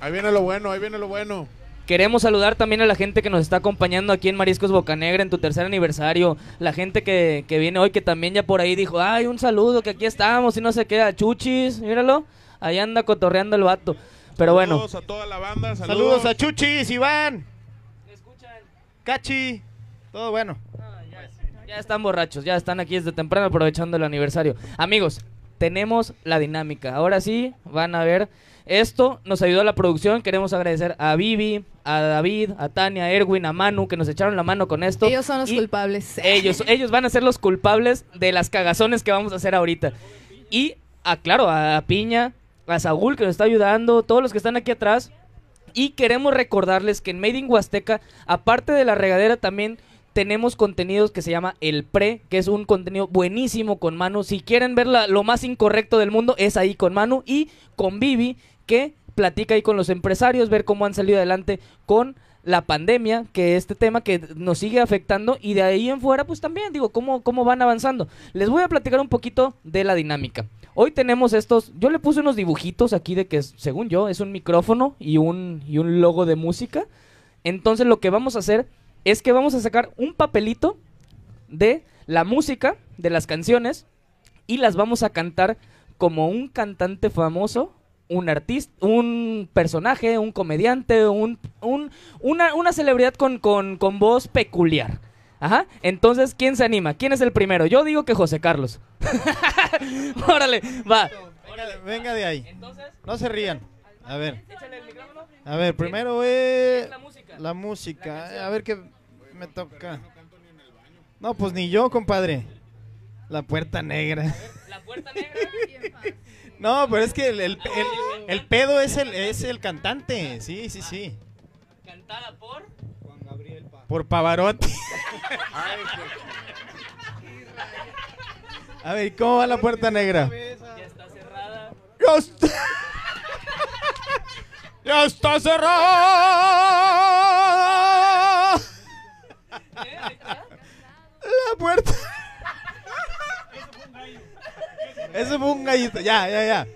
Ahí viene lo bueno, ahí viene lo bueno. Queremos saludar también a la gente que nos está acompañando aquí en Mariscos Bocanegra en tu tercer aniversario. La gente que, que viene hoy que también ya por ahí dijo, ay, un saludo, que aquí estamos y no se queda. Chuchis, míralo. Ahí anda cotorreando el vato. Pero bueno, Saludos a toda la banda. Saludos, Saludos a Chuchis, Iván. Cachi. Todo bueno. ya están borrachos, ya están aquí desde temprano aprovechando el aniversario. Amigos, tenemos la dinámica. Ahora sí, van a ver. Esto nos ayudó a la producción. Queremos agradecer a Vivi, a David, a Tania, a Erwin, a Manu, que nos echaron la mano con esto. Ellos son los Y- culpables. Ellos, ellos van a ser los culpables de las cagazones que vamos a hacer ahorita. Y, a, claro, a Piña, a Saúl que nos está ayudando, todos los que están aquí atrás. Y queremos recordarles que en Made in Huasteca, aparte de la regadera, también tenemos contenidos que se llama El Pre, que es un contenido buenísimo con Manu. Si quieren ver la- lo más incorrecto del mundo, es ahí con Manu. Y con Vivi, que platica ahí con los empresarios, ver cómo han salido adelante con la pandemia, que este tema que nos sigue afectando. Y de ahí en fuera, pues también, digo, cómo, cómo van avanzando. Les voy a platicar un poquito de la dinámica. Hoy tenemos estos, yo le puse unos dibujitos aquí de que, según yo, es un micrófono y un, y un logo de música. Entonces lo que vamos a hacer es que vamos a sacar un papelito de la música, de las canciones, y las vamos a cantar como un cantante famoso, un artista, un personaje, un comediante, un, un- una, una celebridad con, con, con voz peculiar. Ajá. Entonces, ¿quién se anima? ¿Quién es el primero? Yo digo que José Carlos. Órale, va. Venga, venga de ahí. No se rían. A ver. A ver, primero es la música. A ver qué me toca. No, pues ni yo, compadre. La puerta negra. La puerta negra. No, pero es que el, el- el- el pedo es el, es el cantante. Sí, sí, sí. Cantada por Por Pavarotti. A ver, ¿cómo va la puerta negra? Ya está cerrada. Ya está, ya está cerrada. La puerta. Eso fue un gallito. Ya, ya, ya.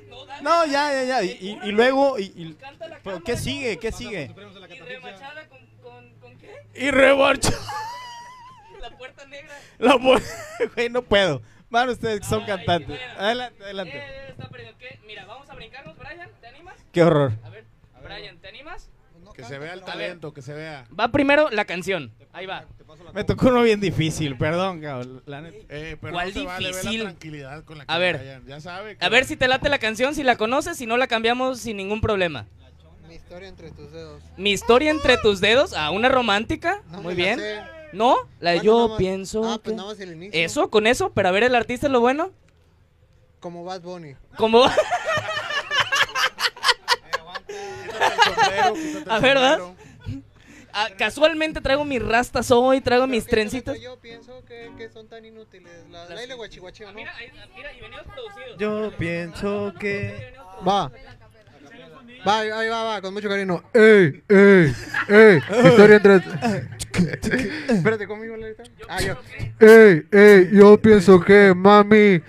No, ya, ya, ya. Y, y- y luego, y, y- ¿pero ¿qué sigue? ¿Qué sigue? Y remachada con, con, con qué? Y reborcho. La puerta negra. La pu- Güey, no puedo. Van ustedes que son cantantes. Adelante, adelante. Eh, está perdido. ¿Qué? Mira, vamos a brincarnos, Brian. ¿Te animas? Qué horror. A ver, Brian, ¿te animas? Que se vea el talento, que se vea. Va primero la canción. Ahí va. Me tocó uno bien difícil, perdón, cabrón. La neta. Eh, pero ¿Cuál no vale ver difícil? la tranquilidad con la que A ver. vayan. Ya sabe. que- A ver si te late la canción, si la conoces, si no la cambiamos sin ningún problema. Mi historia entre tus dedos. Mi historia entre tus dedos, a una romántica. No Muy la bien. ¿No? La de Bueno, yo pienso. Ah, pues nada más el inicio. Eso, con eso, pero a ver el artista es lo bueno. Como Bad Bunny. Como. Quítate el sombrero, quítate el A ver, ¿vas? sombrero. Ah, casualmente traigo mis rastas hoy, traigo mis ¿Qué trencitas. Yo pienso que, que son tan inútiles. La, la, la guachihuacheo, ¿no? Mira, ahí- mira, y venimos producidos. Yo pienso que. Va. Va, ahí ahí va, va, con mucho cariño. ¡Ey, ey, ey! Historia entre... Espérate, ¿conmigo la Ah, yo. ¡Ey, ey! Yo pienso que, mami,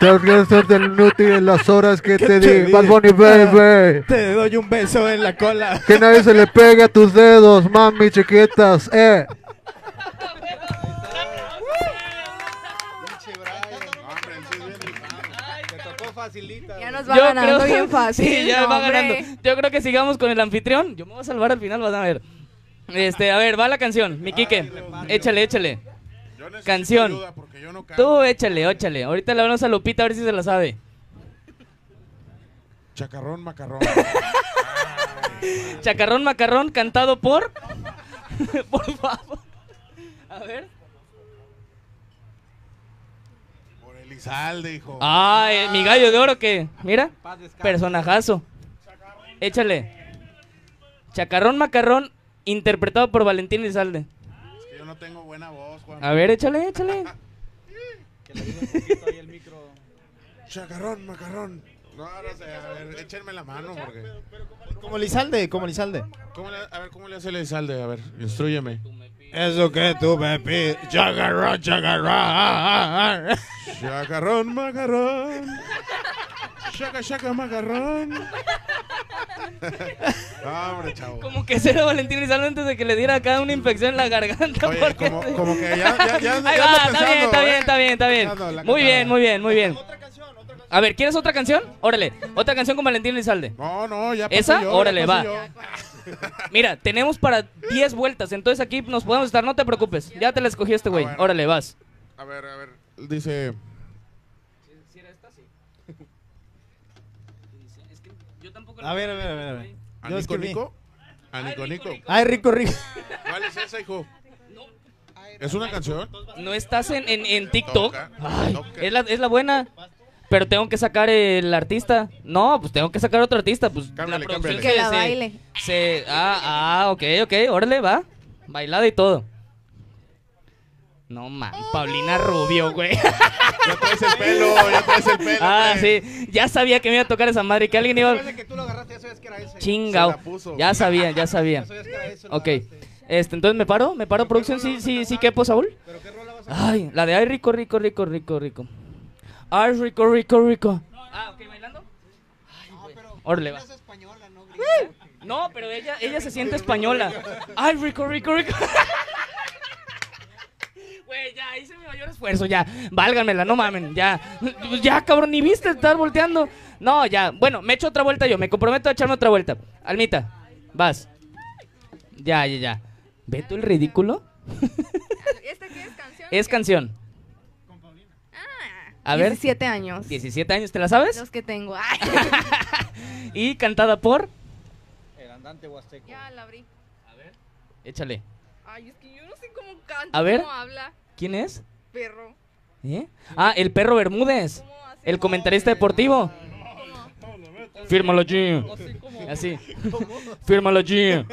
te regresas del inútil en las horas que te, di. Bad Bunny, baby. Te doy un beso en la cola. Que nadie se le pegue a tus dedos, mami, chiquitas, eh. Ya nos va yo ganando creo, bien fácil. Ya no, va ganando. Yo creo que sigamos con el anfitrión. Yo me voy a salvar al final, vas a ver. Este, a ver, va la canción, mi Quique. Ah, échale, échale. Yo Canción. ayuda porque yo no canto. Tú échale, échale. Ahorita le hablamos a Lupita a ver si se la sabe. Chacarrón, macarrón. Chacarrón Macarrón cantado por. por favor. A ver. Por Elizalde, hijo. Ah, eh, mi gallo de oro que. Mira, personajazo. Échale. Chacarrón Macarrón interpretado por Valentín Elizalde. Es que yo no tengo buena voz, Juan. A ver, échale, échale. Que le ayude un poquito ahí el micro. Chacarrón, macarrón. No, no sé, a ver, échenme la mano porque... Como Lizalde, como Lizalde. ¿Cómo le, a ver, ¿cómo le hace Elizalde? A ver, instruyeme. Eso que tú me pides. Chagarrón, chagarrón. Chacarrón, macarrón. Chaca, chaca, macarrón. No, hombre, chavo. Como que será Valentín Elizalde antes de que le diera acá una infección en la garganta. Oye, porque- como, como que ya, ya, ya, Ahí ya va, ando está bien, está bien, está bien, está bien. Pensando Muy bien, muy bien, muy bien. A ver, ¿quieres otra canción? Órale, otra canción con Valentín Elizalde. No, no, ya pasé ¿Esa? yo, ya Órale, pasé va. yo. Mira, tenemos para 10 vueltas, entonces aquí nos podemos estar, no te preocupes. Ya te la escogí este güey. Ah, bueno. Órale, vas. A ver, a ver. Dice... A ver, a ver, a ver. a ver. ¿A Yo Nico. Nico? ¿A Nico Ay, rico, Nico? rico. Ay, rico, rico. ¿Cuál es esa, hijo? ¿Es una canción? ¿No estás en, en, en TikTok? Ay, es la, es la buena. Pero tengo que sacar el artista. No, pues tengo que sacar otro artista. Pues Cámbiale, la producción cámbiale. Que la se- baile. se- ah, ah, ok, ok. Órale, va. Bailada y todo. No man, Paulina Rubio, güey. Ya traes el pelo, ya traes el pelo. ah, sí. Ya sabía que me iba a tocar esa madre que alguien iba. Desde que tú lo agarraste, ya sabías que era ese. Ya sabía, ya sabía. Ya sabías que era ese. lo Ok. Este, entonces me paro, me paro producción, sí, sí, sí, ¿qué, Saúl? ¿Pero qué rola vas a Ay, la de ay, rico, rico, rico, rico, rico. Ay, rico, rico, rico. Ah, ok, bailando. Ay, güey. Órale, va. No, pero ella, ella se siente española. Ay, rico, rico, rico. Güey, ya hice mi mayor esfuerzo, ya. Válganmela, no mamen, ya. Ya, cabrón, ni viste estar volteando. No, ya. Bueno, me echo otra vuelta yo, me comprometo a echarme otra vuelta. Almita, vas. Ya, ya, ya. ¿Ve tú el ridículo? ¿Esta qué es canción? Es canción. A ver. 17 años. 17 años, ¿te la sabes? Los que tengo. Ay, Y cantada por. El andante huasteco. ya la abrí. Échale. Ay, es que yo no sé cómo canta, A ver. cómo habla, ¿Quién es? perro. ¿Eh? Ah, el perro Bermúdez. El comentarista deportivo. Fírmalo allí. Así. Fírmalo allí.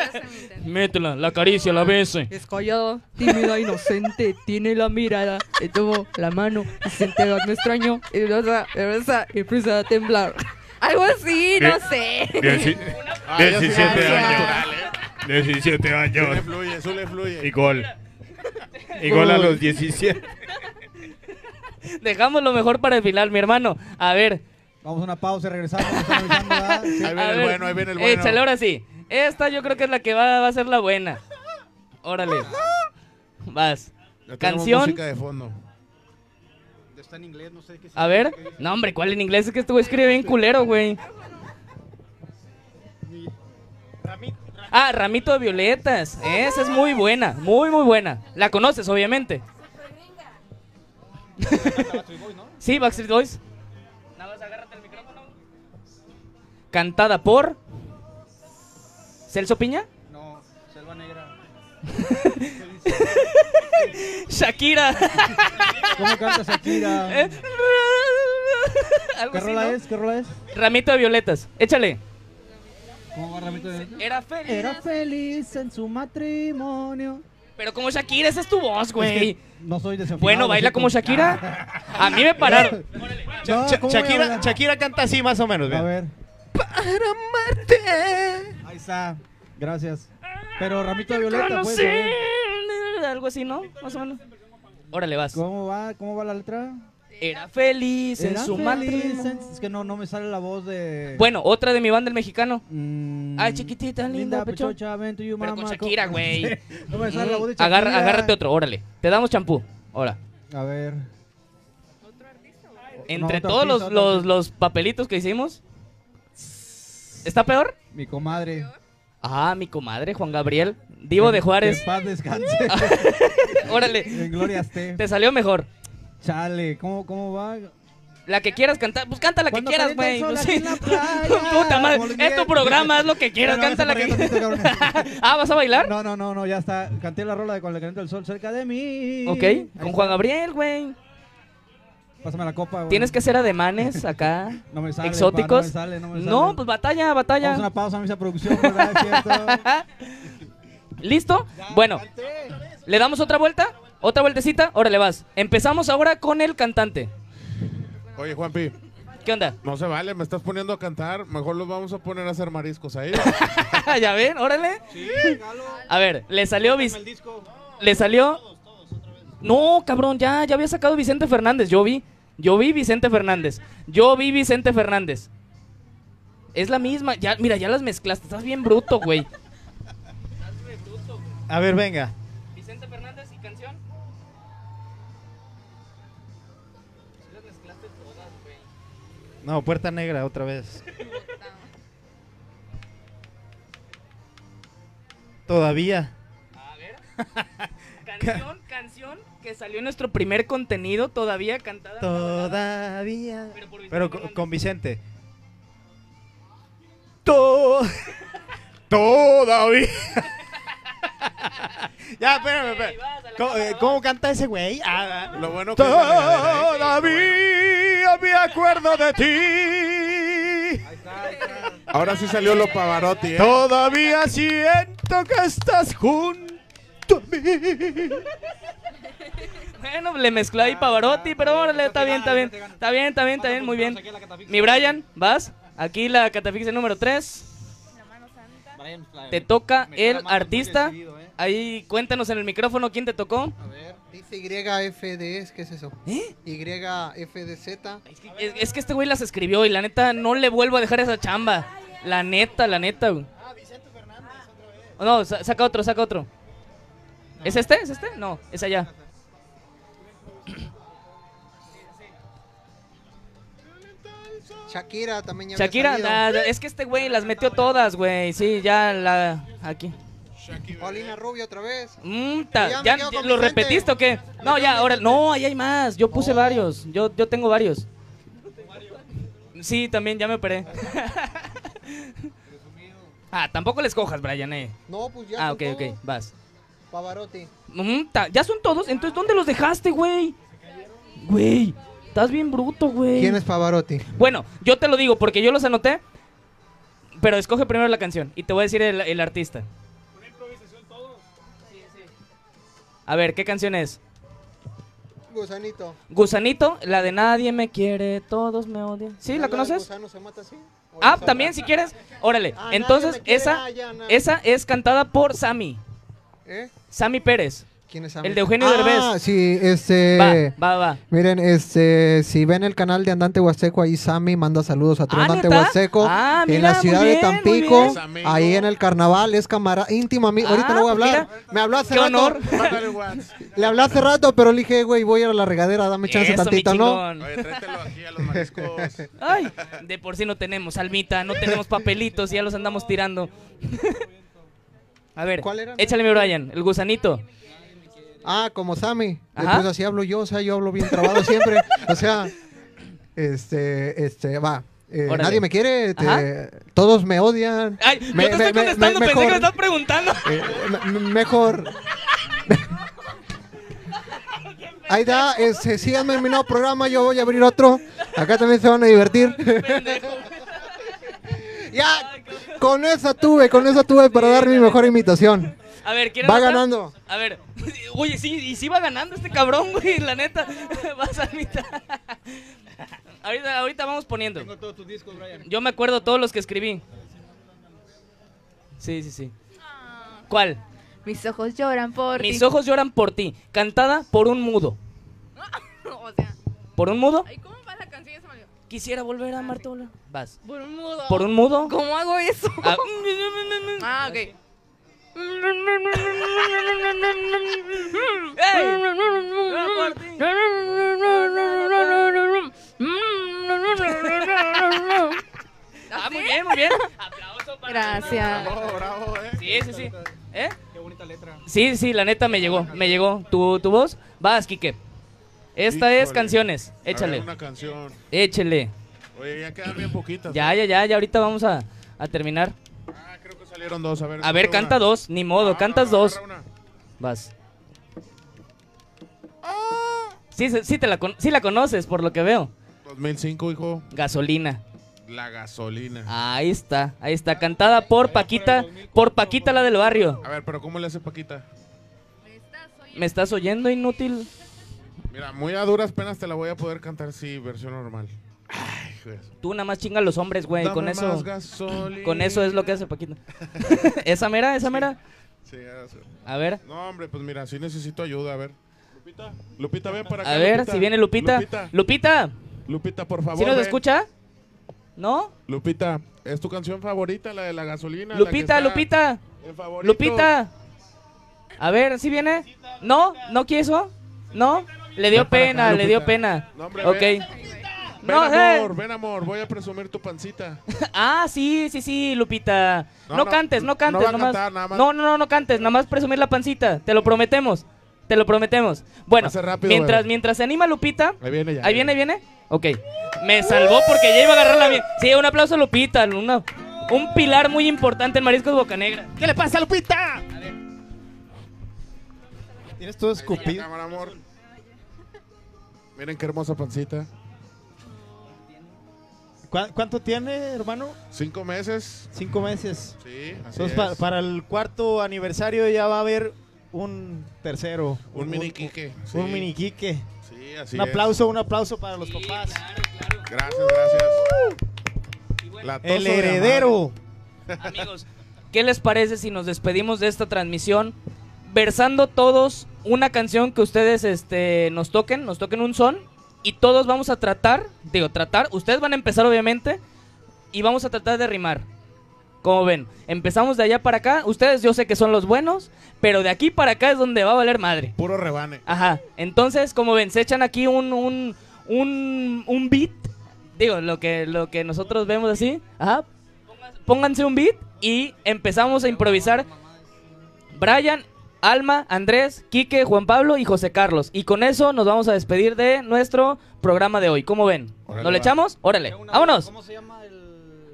Métela, la caricia, la bese. Es callada, tímida, inocente, tiene la mirada, le tomo la mano y se entera me extraño y me besa y empieza a temblar. Algo así, no sé. Ah, se 17 ve años. ¿eh? 17 Eso le años. fluye, eso le fluye. Y gol. Y gol a los 17. Dejamos lo mejor para el final, mi hermano. A ver. Vamos a una pausa y regresamos. Ahí viene a el ver. bueno, ahí viene el bueno. Échale ahora sí. Esta yo creo que es la que va, va a ser la buena. Órale. Vas. Ya Canción. música de fondo. Está en inglés, no sé qué A ver. No, hombre, ¿cuál en inglés? Es que este güey escribe bien culero, güey. Ah, Ramito de Violetas. Esa es muy buena, muy, muy buena. La conoces, obviamente. sí, Backstreet Boys. Cantada por. ¿Celso Piña? No, Selva Negra. Shakira. ¿Cómo canta Shakira? Eh, Algo ¿Qué así, rola ¿no? es? ¿Qué rola es? Ramito de Violetas. Échale. ¿Cómo va Ramito de Era feliz. Era feliz en su matrimonio. Pero como Shakira, esa es tu voz, Es güey. que no soy desafinado. Bueno, baila como Shakira. A mí me pararon. No, Cha- ¿cómo voy a Shakira? Shakira canta así más o menos. A vea. ver. Para amarte. Ahí está. Gracias. Pero Ramito de Violeta, pues. ver. Algo así, ¿no? Más o menos. Órale, vas. ¿Cómo va? ¿Cómo va la letra? Era feliz en Era su feliz matrimonio. en- Es que no, no me sale la voz de... Bueno, otra de mi banda el mexicano. Mm, Ay, chiquitita, linda, pecho. pechocha, ven you, Pero con. Shakira, güey. no me sale la voz de Shakira. Agarra, agárrate otro, órale. Te damos champú. Ahora. A ver. Entre No, todos otro los, artista, los, los papelitos que hicimos. ¿Está peor? Mi comadre. Ah, mi comadre, Juan Gabriel. Divo de Juárez. Que paz descanse. Órale. En gloria esté. Te salió mejor. Chale, ¿cómo, cómo va? La que quieras cantar, pues canta la que Cuando quieras, güey. Pues playa, Puta madre, es tu programa, haz lo que quieras, canta la que tantito, Ah, ¿vas a bailar? No, no, no, no, ya está. Canté la rola de calienta el sol cerca de mí. Ok, Ahí con está. Juan Gabriel, güey. Pásame la copa, güey. Tienes que hacer ademanes acá, No me sale, pa, exóticos. no me sale, no me No, sale. pues batalla, batalla. Vamos a una pausa, misa producción, ¿verdad? Es cierto. ¿Listo? Bueno, ¿le damos otra vuelta? ¿Otra vueltecita? Órale, vas. Empezamos ahora con el cantante. Oye, Juanpi. ¿Qué onda? No se vale, me estás poniendo a cantar. Mejor los vamos a poner a hacer mariscos ahí. ¿Ya ven? Órale. A ver, le salió... Le salió... No, cabrón, ya, ya había sacado Vicente Fernández. Yo vi. Yo vi Vicente Fernández. Yo vi Vicente Fernández. Es la misma. Ya, mira, ya las mezclaste. Estás bien bruto, güey. A ver, venga. Vicente Fernández y canción. Las mezclaste todas, güey. No, Puerta Negra otra vez. Todavía. A ver. Canción, canción que salió nuestro primer contenido todavía cantada. Todavía. Pero Vicente con Vicente. To- Todavía. ya, espérame, espérame. ¿Cómo, eh, cómo canta ese güey? Ah, Lo bueno que. Todavía me acuerdo de ti. Ahora sí salió lo Pavarotti, ¿eh? Todavía siento que estás junto a mí. Bueno, le mezcló ahí Pavarotti, pero órale, está bien, está bien. Está bien, está bien, está bien, muy bien. Mi Brian, ¿vas? Aquí la catafixia número 3. Te toca el artista. Ahí cuéntanos en el micrófono quién te tocó. Dice YFDS, ¿qué es eso? ¿Eh? YFDZ. Es, es que este güey las escribió y la neta no le vuelvo a dejar esa chamba. La neta, la neta, güey. No, sa- saca otro, saca otro. ¿Es este? ¿Es este? No, es allá. Shakira también ya había Shakira, es que este güey las metió todas, güey. Sí, ya la. Aquí. Paulina Rubio otra vez. Mm, ta- Ya me ¿Ya, quedo ya con lo repetiste o qué? No, ya, ahora. No, ahí hay más. Yo puse varios. Yo, yo tengo varios. Sí, también ya me operé. ah, tampoco les cojas, Brian, eh. No, pues ya. Ah, ok, ok, vas. Pavarotti. Mm, ta- ya son todos. Entonces, ¿dónde los dejaste, güey? Güey, estás bien bruto, güey. ¿Quién es Pavarotti? Bueno, yo te lo digo porque yo los anoté. Pero escoge primero la canción y te voy a decir el, el artista. A ver, ¿qué canción es? Gusanito. Gusanito, la de Nadie me quiere, todos me odian. ¿Sí? ¿La conoces? gusano se mata así? ¿O Ah, también si quieres. Órale. Ah, Entonces, quiere, esa, ah, ya, esa es cantada por Sammy. ¿Eh? Sammy Pérez. ¿Quién es El de Eugenio ah, Derbez. sí, este... Va, va, va. Miren, este, si ven el canal de Andante Huasteco, ahí Sammy manda saludos a todo Ah, Andante ¿neta? Huasteco. Ah, en mira, la ciudad muy de bien, muy Tampico, ahí en el carnaval, es camarada íntimo amigo. Ahorita Ah, le voy a pues hablar. mira, Me habló hace qué rato. Le hablé hace rato, pero le dije, güey, voy a ir a la regadera, dame chance Eso, mi tantito, ¿no? Oye, tráetelo aquí a los mariscos. Ay, de por sí no tenemos almita, no tenemos papelitos y ya los andamos tirando. A ver, ¿Cuál era? échale mi Brian, el gusanito. Ah, como Sammy. Ajá. Pues así hablo yo, o sea, yo hablo bien trabado siempre. O sea, este, este, va. Eh, nadie me quiere, te- todos me odian. Ay, Me- yo te estoy me- contestando, me- pensé que me estás preguntando. Eh, me- me- mejor. Ahí da, este, síganme en mi nuevo programa, yo voy a abrir otro. Acá también se van a divertir. ya, con esa tuve, con esa tuve para dar mi mejor imitación. A ver, ¿quieren Va ganando. A ver, oye, sí, y sí va ganando este cabrón, güey, la neta. Vas a mitad. ahorita, ahorita vamos poniendo. Tengo todos tus discos, Brian. Yo me acuerdo todos los que escribí. Sí, sí, sí. ¿Cuál? Mis ojos lloran por Mis ti. ojos lloran por ti, cantada por un mudo. o sea, ¿Por un mudo? ay, Quisiera volver a amarte, boludo. Vas. Por un mudo. ¿Por un mudo? ¿Cómo hago eso? Ah. ah, ok. Ah, muy bien, muy bien. Aplauso para Gracias. Eh. Sí, sí, sí. ¿Eh? Qué bonita letra. Sí, sí, la neta me llegó, me llegó. ¿Tu, tu voz? Vas, Quique. Esta es canciones. A ver, Échale. una canción. Échele. Oye, ya quedan bien poquitas. Ya, ya, ya, ya. Ahorita vamos a, a terminar. Ah, creo que salieron dos. A ver, A canta una. dos. Ni modo, No, cantas no, no, dos. Vas. Sí, sí, sí te la, sí la conoces, por lo que veo. 2005, hijo. Gasolina. La gasolina. Ahí está, ahí está. Cantada por Paquita, por Paquita la del barrio. A ver, pero ¿cómo le hace Paquita? ¿Me estás oyendo, inútil? Mira, muy a duras penas te la voy a poder cantar, sí, versión normal. Ay, Tú nada más chinga a los hombres, güey. Dame Con más eso. gasolina. Con eso es lo que hace Paquita. esa mera, esa mera. Sí, eso. A ver. No, hombre, pues mira, sí necesito ayuda, a ver. Lupita, Lupita, ven para acá. A ver Lupita. si viene Lupita. Lupita, Lupita, Lupita, por favor. ¿sí nos ven. escucha? ¿No? Lupita, ¿es tu canción favorita, la de la gasolina? la Lupita, está Lupita. Lupita. A ver, ¿sí viene? ¿No? ¿No quiso? ¿No? Le dio pena, le dio pena. No, hombre, ok. ven. Ven, No, eh. amor, ven, amor, voy a presumir tu pancita. Ah, sí, sí, sí, Lupita. No, No, no, cantes, no no cantes, a nomás. cantar, nada más. No, no, no, no cantes, nada más presumir la pancita. Te lo prometemos. Te lo prometemos. Bueno, a rápido, mientras, bebé. mientras se anima Lupita. Ahí viene ya. Ahí viene, viene. Ok. Me salvó porque ya iba a agarrarla bien. Sí, un aplauso a Lupita. una- un pilar muy importante en Mariscos Bocanegra. ¿Qué le pasa, Lupita? Tienes todo escupido. Cámara, amor. Miren qué hermosa pancita. ¿Cuá- ¿Cuánto tiene, hermano? Cinco meses. Cinco meses. Sí, así Entonces, pa- es. para el cuarto aniversario ya va a haber un tercero. Un mini Quique, sí. Un mini Quique. Sí, así un es. aplauso, un aplauso para los papás. Gracias, gracias. La toso El de heredero. Amigos, ¿qué les parece si nos despedimos de esta transmisión versando todos una canción que ustedes este, nos toquen, nos toquen un son y todos vamos a tratar, digo, tratar, ustedes van a empezar obviamente y vamos a tratar de rimar. Como ven, empezamos de allá para acá, ustedes yo sé que son los buenos, pero de aquí para acá es donde va a valer madre. Puro rebane. Ajá, entonces como ven, se echan aquí un, un, un, un beat, digo, lo que, lo que nosotros vemos así, ajá, pónganse un beat y empezamos a improvisar. Brian, Alma, Andrés, Quique, Juan Pablo y José Carlos. Y con eso nos vamos a despedir de nuestro programa de hoy. ¿Cómo ven? Órale, ¿Nos le va. echamos? Órale, vámonos. ¿Cómo se llama el...?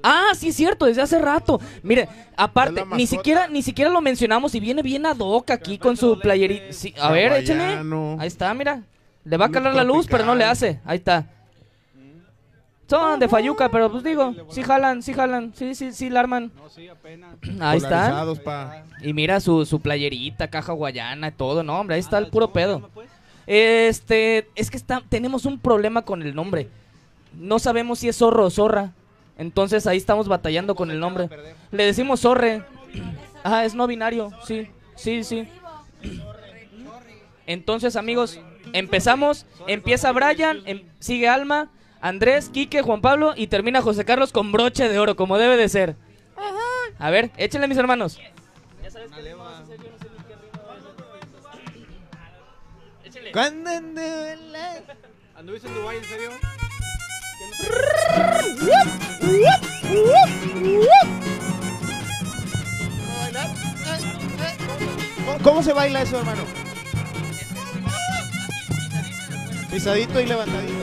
Ah, sí es cierto, desde hace rato. Mire, aparte, ni siquiera, ni siquiera lo mencionamos y viene bien ad hoc aquí con su playerita. Sí, a ver, échale. Ahí está, mira. Le va a calar la luz, pero no le hace. Ahí está. Son de Fayuca, pero pues digo, sí jalan, sí jalan, sí, sí, sí la arman. No, sí, apenas. Ahí está. Polarizados, pa. Y mira su, su playerita, caja guayana, todo, no, hombre, ahí está el puro pedo. Este, es que está, tenemos un problema con el nombre. No sabemos si es zorro o zorra. Entonces ahí estamos batallando con el nombre. Le decimos zorre. Ah, es no binario, sí, sí, sí. Entonces, amigos, empezamos. Empieza Brian, em- sigue Alma, Andrés, Quique, Juan Pablo y termina José Carlos con broche de oro, como debe de ser. A ver, échenle mis hermanos. ¿Cuándo anduve en la- ¿Anduviste en Dubái, en serio? ¿Cómo- ¿Cómo se baila eso, hermano? Pisadito y levantadito.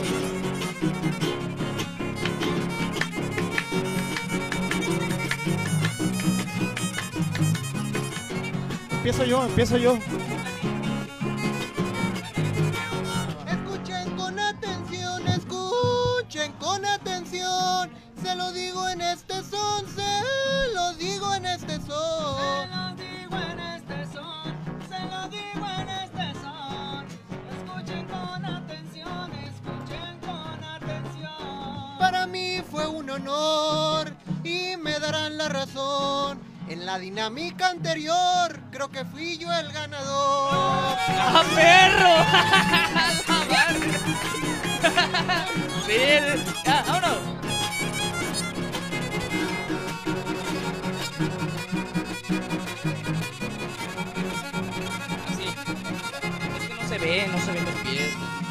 Empiezo yo, empiezo yo. Escuchen con atención, escuchen con atención. Se lo digo en este son, honor y me darán la razón. En la dinámica anterior, creo que fui yo el ganador. ¡Ah, perro! sí, ya, vámonos. Así. Es que no se ve, no se ven los pies.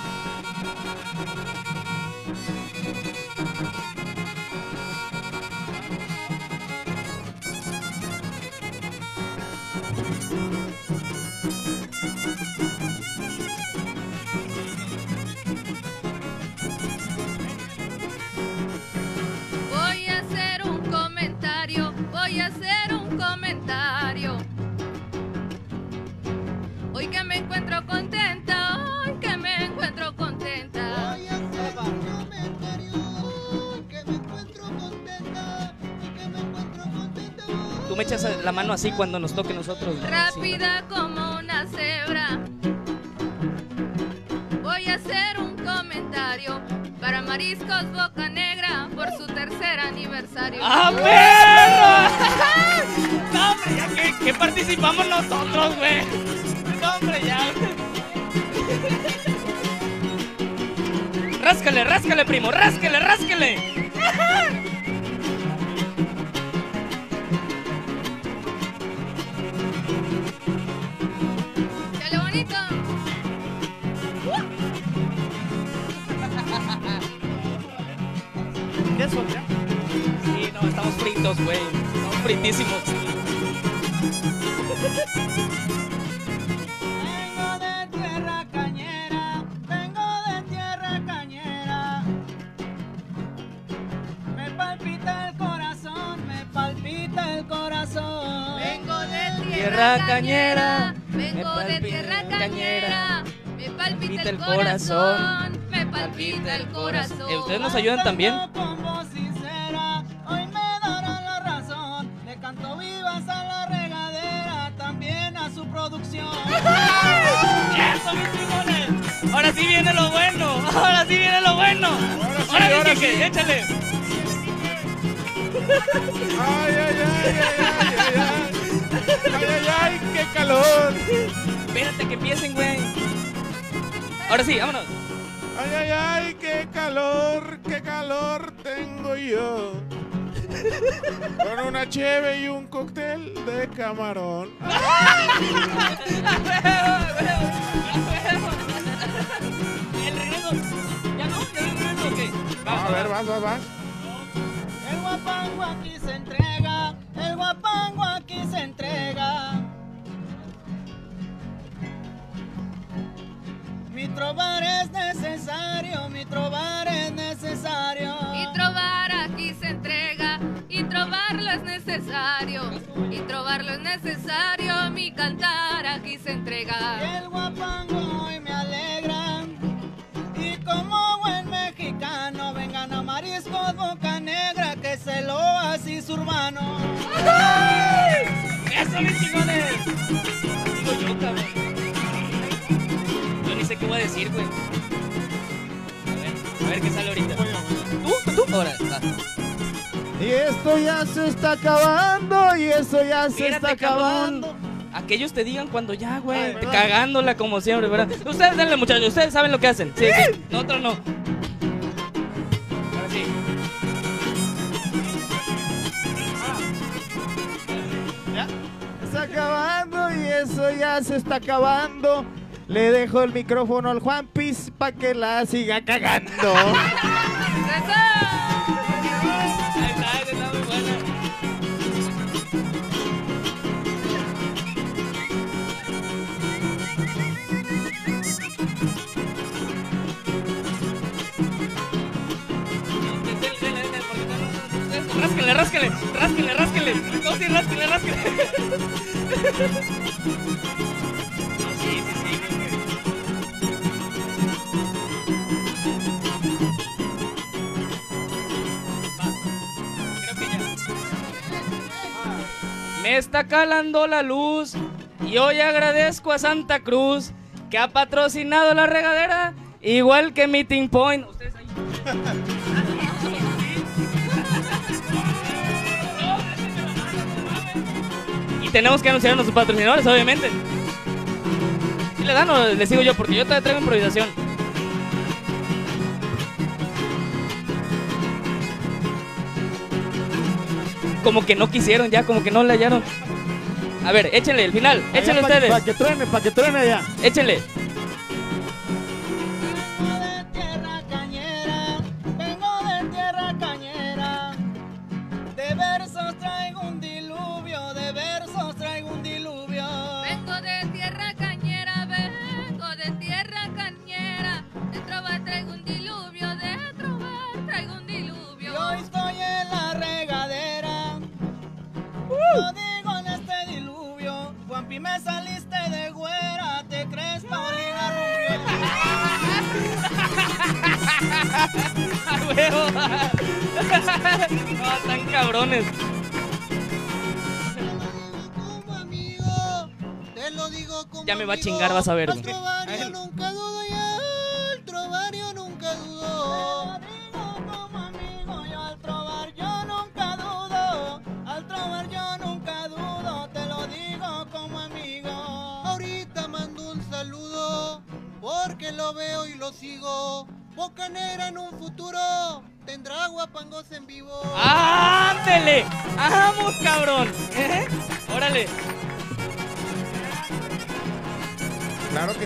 La mano así cuando nos toque nosotros. Sí. Rápida como una cebra. Voy a hacer un comentario para Mariscos Boca Negra por su tercer aniversario. ¡Ah, perro! No, hombre, ya que, que participamos nosotros, güey. No, hombre, ya. Ráscale, ráscale, primo, ráscale, ráscale. Fritos, güey. Estamos fritísimos. Vengo de tierra cañera, vengo de tierra cañera. Me palpita el corazón, me palpita el corazón. Vengo de Tierra cañera, vengo de tierra cañera, me palpita el corazón, me palpita el corazón. ¿Ustedes nos ayudan también? Ahora sí viene lo bueno. Ahora sí viene lo bueno. Ahora, sí, ahora Quique, sí. échale. Ay, ay, ay, ay, ay, ay, ay. Ay, ay, ay, qué calor. Espérate que empiecen, güey. Ahora sí, vámonos. Ay, ay, ay, qué calor, qué calor tengo yo. Con una cheve y un cóctel de camarón. ver, vas, vas, vas. El guapango aquí se entrega, el guapango aquí se entrega. Mi trobar es necesario, mi trobar es necesario. Y trobar aquí se entrega, y trobarlo es necesario, y trobarlo es necesario, mi cantar aquí se Y entrega. el guapango hoy me alegra. Y como Mariscos Boca Negra, que se lo así su hermano. ¡Eso, mis chingones! Digo yo, cabrón. Yo ni sé qué voy a decir, güey. A ver, a ver qué sale ahorita. ¿Tú? ¿Tú? Ahora, va. Y esto ya se está acabando, y eso ya se está cabrón. acabando. Aquellos te digan cuando ya, güey. Ay, cagándola como siempre, ¿verdad? Ustedes denle, muchachos. Ustedes saben lo que hacen. Sí, sí. Nosotros no. Está acabando y eso ya se está acabando. Le dejo el micrófono al Juan Piz para que la siga cagando. Rásquenle, rásquenle, rásquenle, rásquenle. No, sí, rásquenle, rásquenle. Me está calando la luz y hoy agradezco a Santa Cruz que ha patrocinado la regadera igual que Meeting Point. Tenemos que anunciar a nuestros patrocinadores, obviamente. ¿Y le dan o le sigo yo? Porque yo todavía traigo improvisación. Como que no quisieron ya, como que no le hallaron. A ver, échenle el final, échenle Para ustedes. que truene, para que truene ya. Échenle. cabrones. ¿Cómo, amigo? Te lo digo como amigo. Ya me va a chingar, vas a ver. Güey.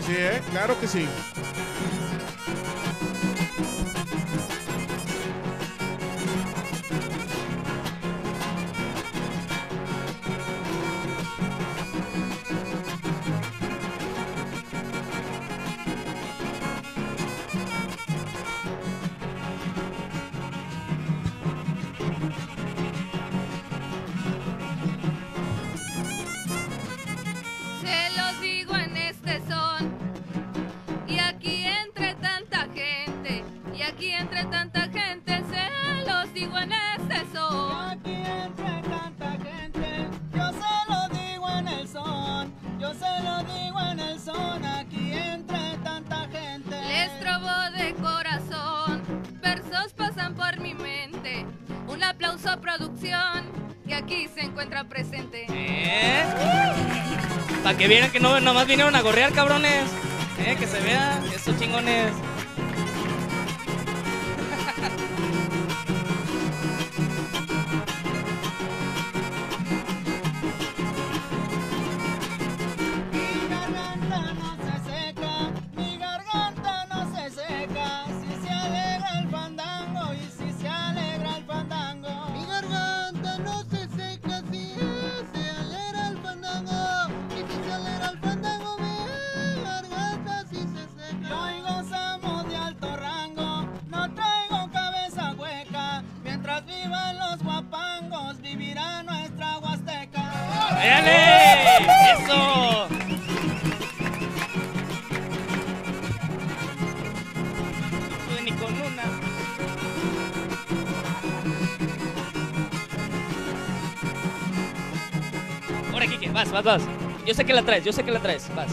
Sí, ¿eh? claro que sí. que vieran que no, nomás vinieron a gorrear, cabrones. Eh, que se vea, esos chingones. vas, vas. Yo sé que la traes, yo sé que la traes. Vas.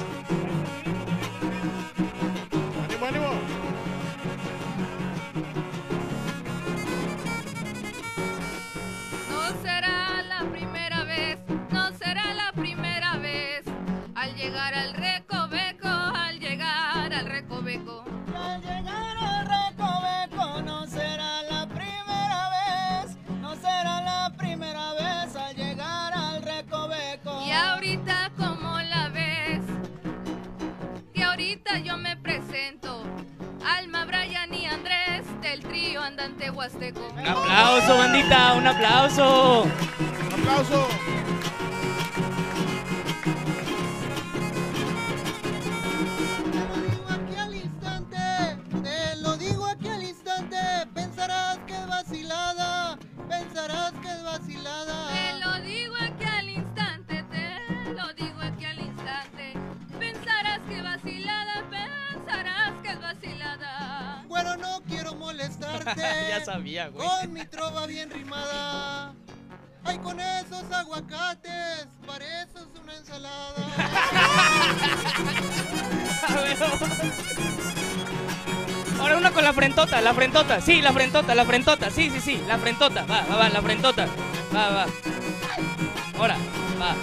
pensarás que es vacilada. Te lo digo aquí al instante, te lo digo aquí al instante. Pensarás que es vacilada, pensarás que es vacilada. Bueno, no quiero molestarte. ya sabía, güey. Con mi trova bien rimada. Ay, con esos aguacates, para eso es una ensalada. ahora una con la frentota, la frentota, sí, la frentota, la frentota, sí, sí, sí, la frentota, va, va, va, la frentota, va, va. Ahora, va.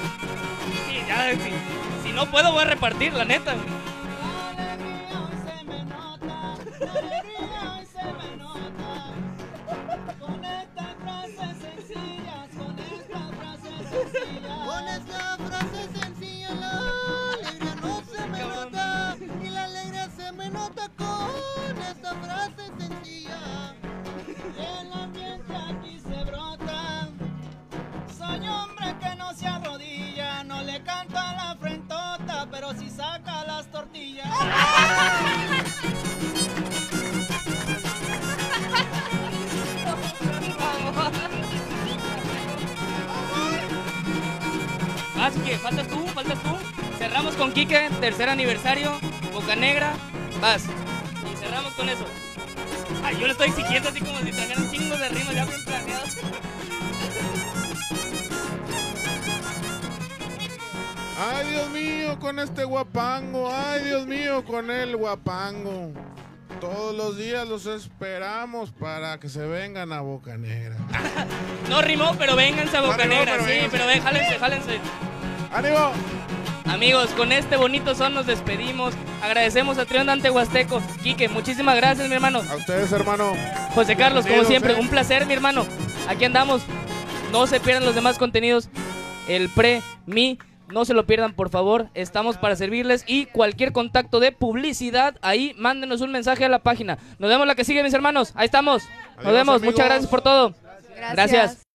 Sí, ya, si, si no puedo voy a repartir, la neta. tortillas. Así que faltas tú, faltas tú. Cerramos con Quique, tercer aniversario, Boca Negra, vas. Y cerramos con eso. Ay, yo lo estoy exigiendo así como si trajeran chingos de rimas ya bien planeados. Ay, Dios mío, con este guapango. Ay, Dios mío, con el guapango. Todos los días los esperamos para que se vengan a Bocanera. No rimó, pero vénganse a No Boca rimó, Negra, pero sí, vénganse. pero ven, jálense, jálense. ¡Ánimo! Amigos, con este bonito son nos despedimos. Agradecemos a Dante Huasteco. Quique, muchísimas gracias, mi hermano. A ustedes, hermano. José Carlos, como siempre, eh. un placer, mi hermano. Aquí andamos. No se pierdan los demás contenidos. El pre, mi, no se lo pierdan, por favor. Estamos para servirles. Y cualquier contacto de publicidad, ahí mándenos un mensaje a la página. Nos vemos la que sigue, mis hermanos. Ahí estamos. Nos Adiós, vemos. amigos. Muchas gracias por todo. Gracias. gracias.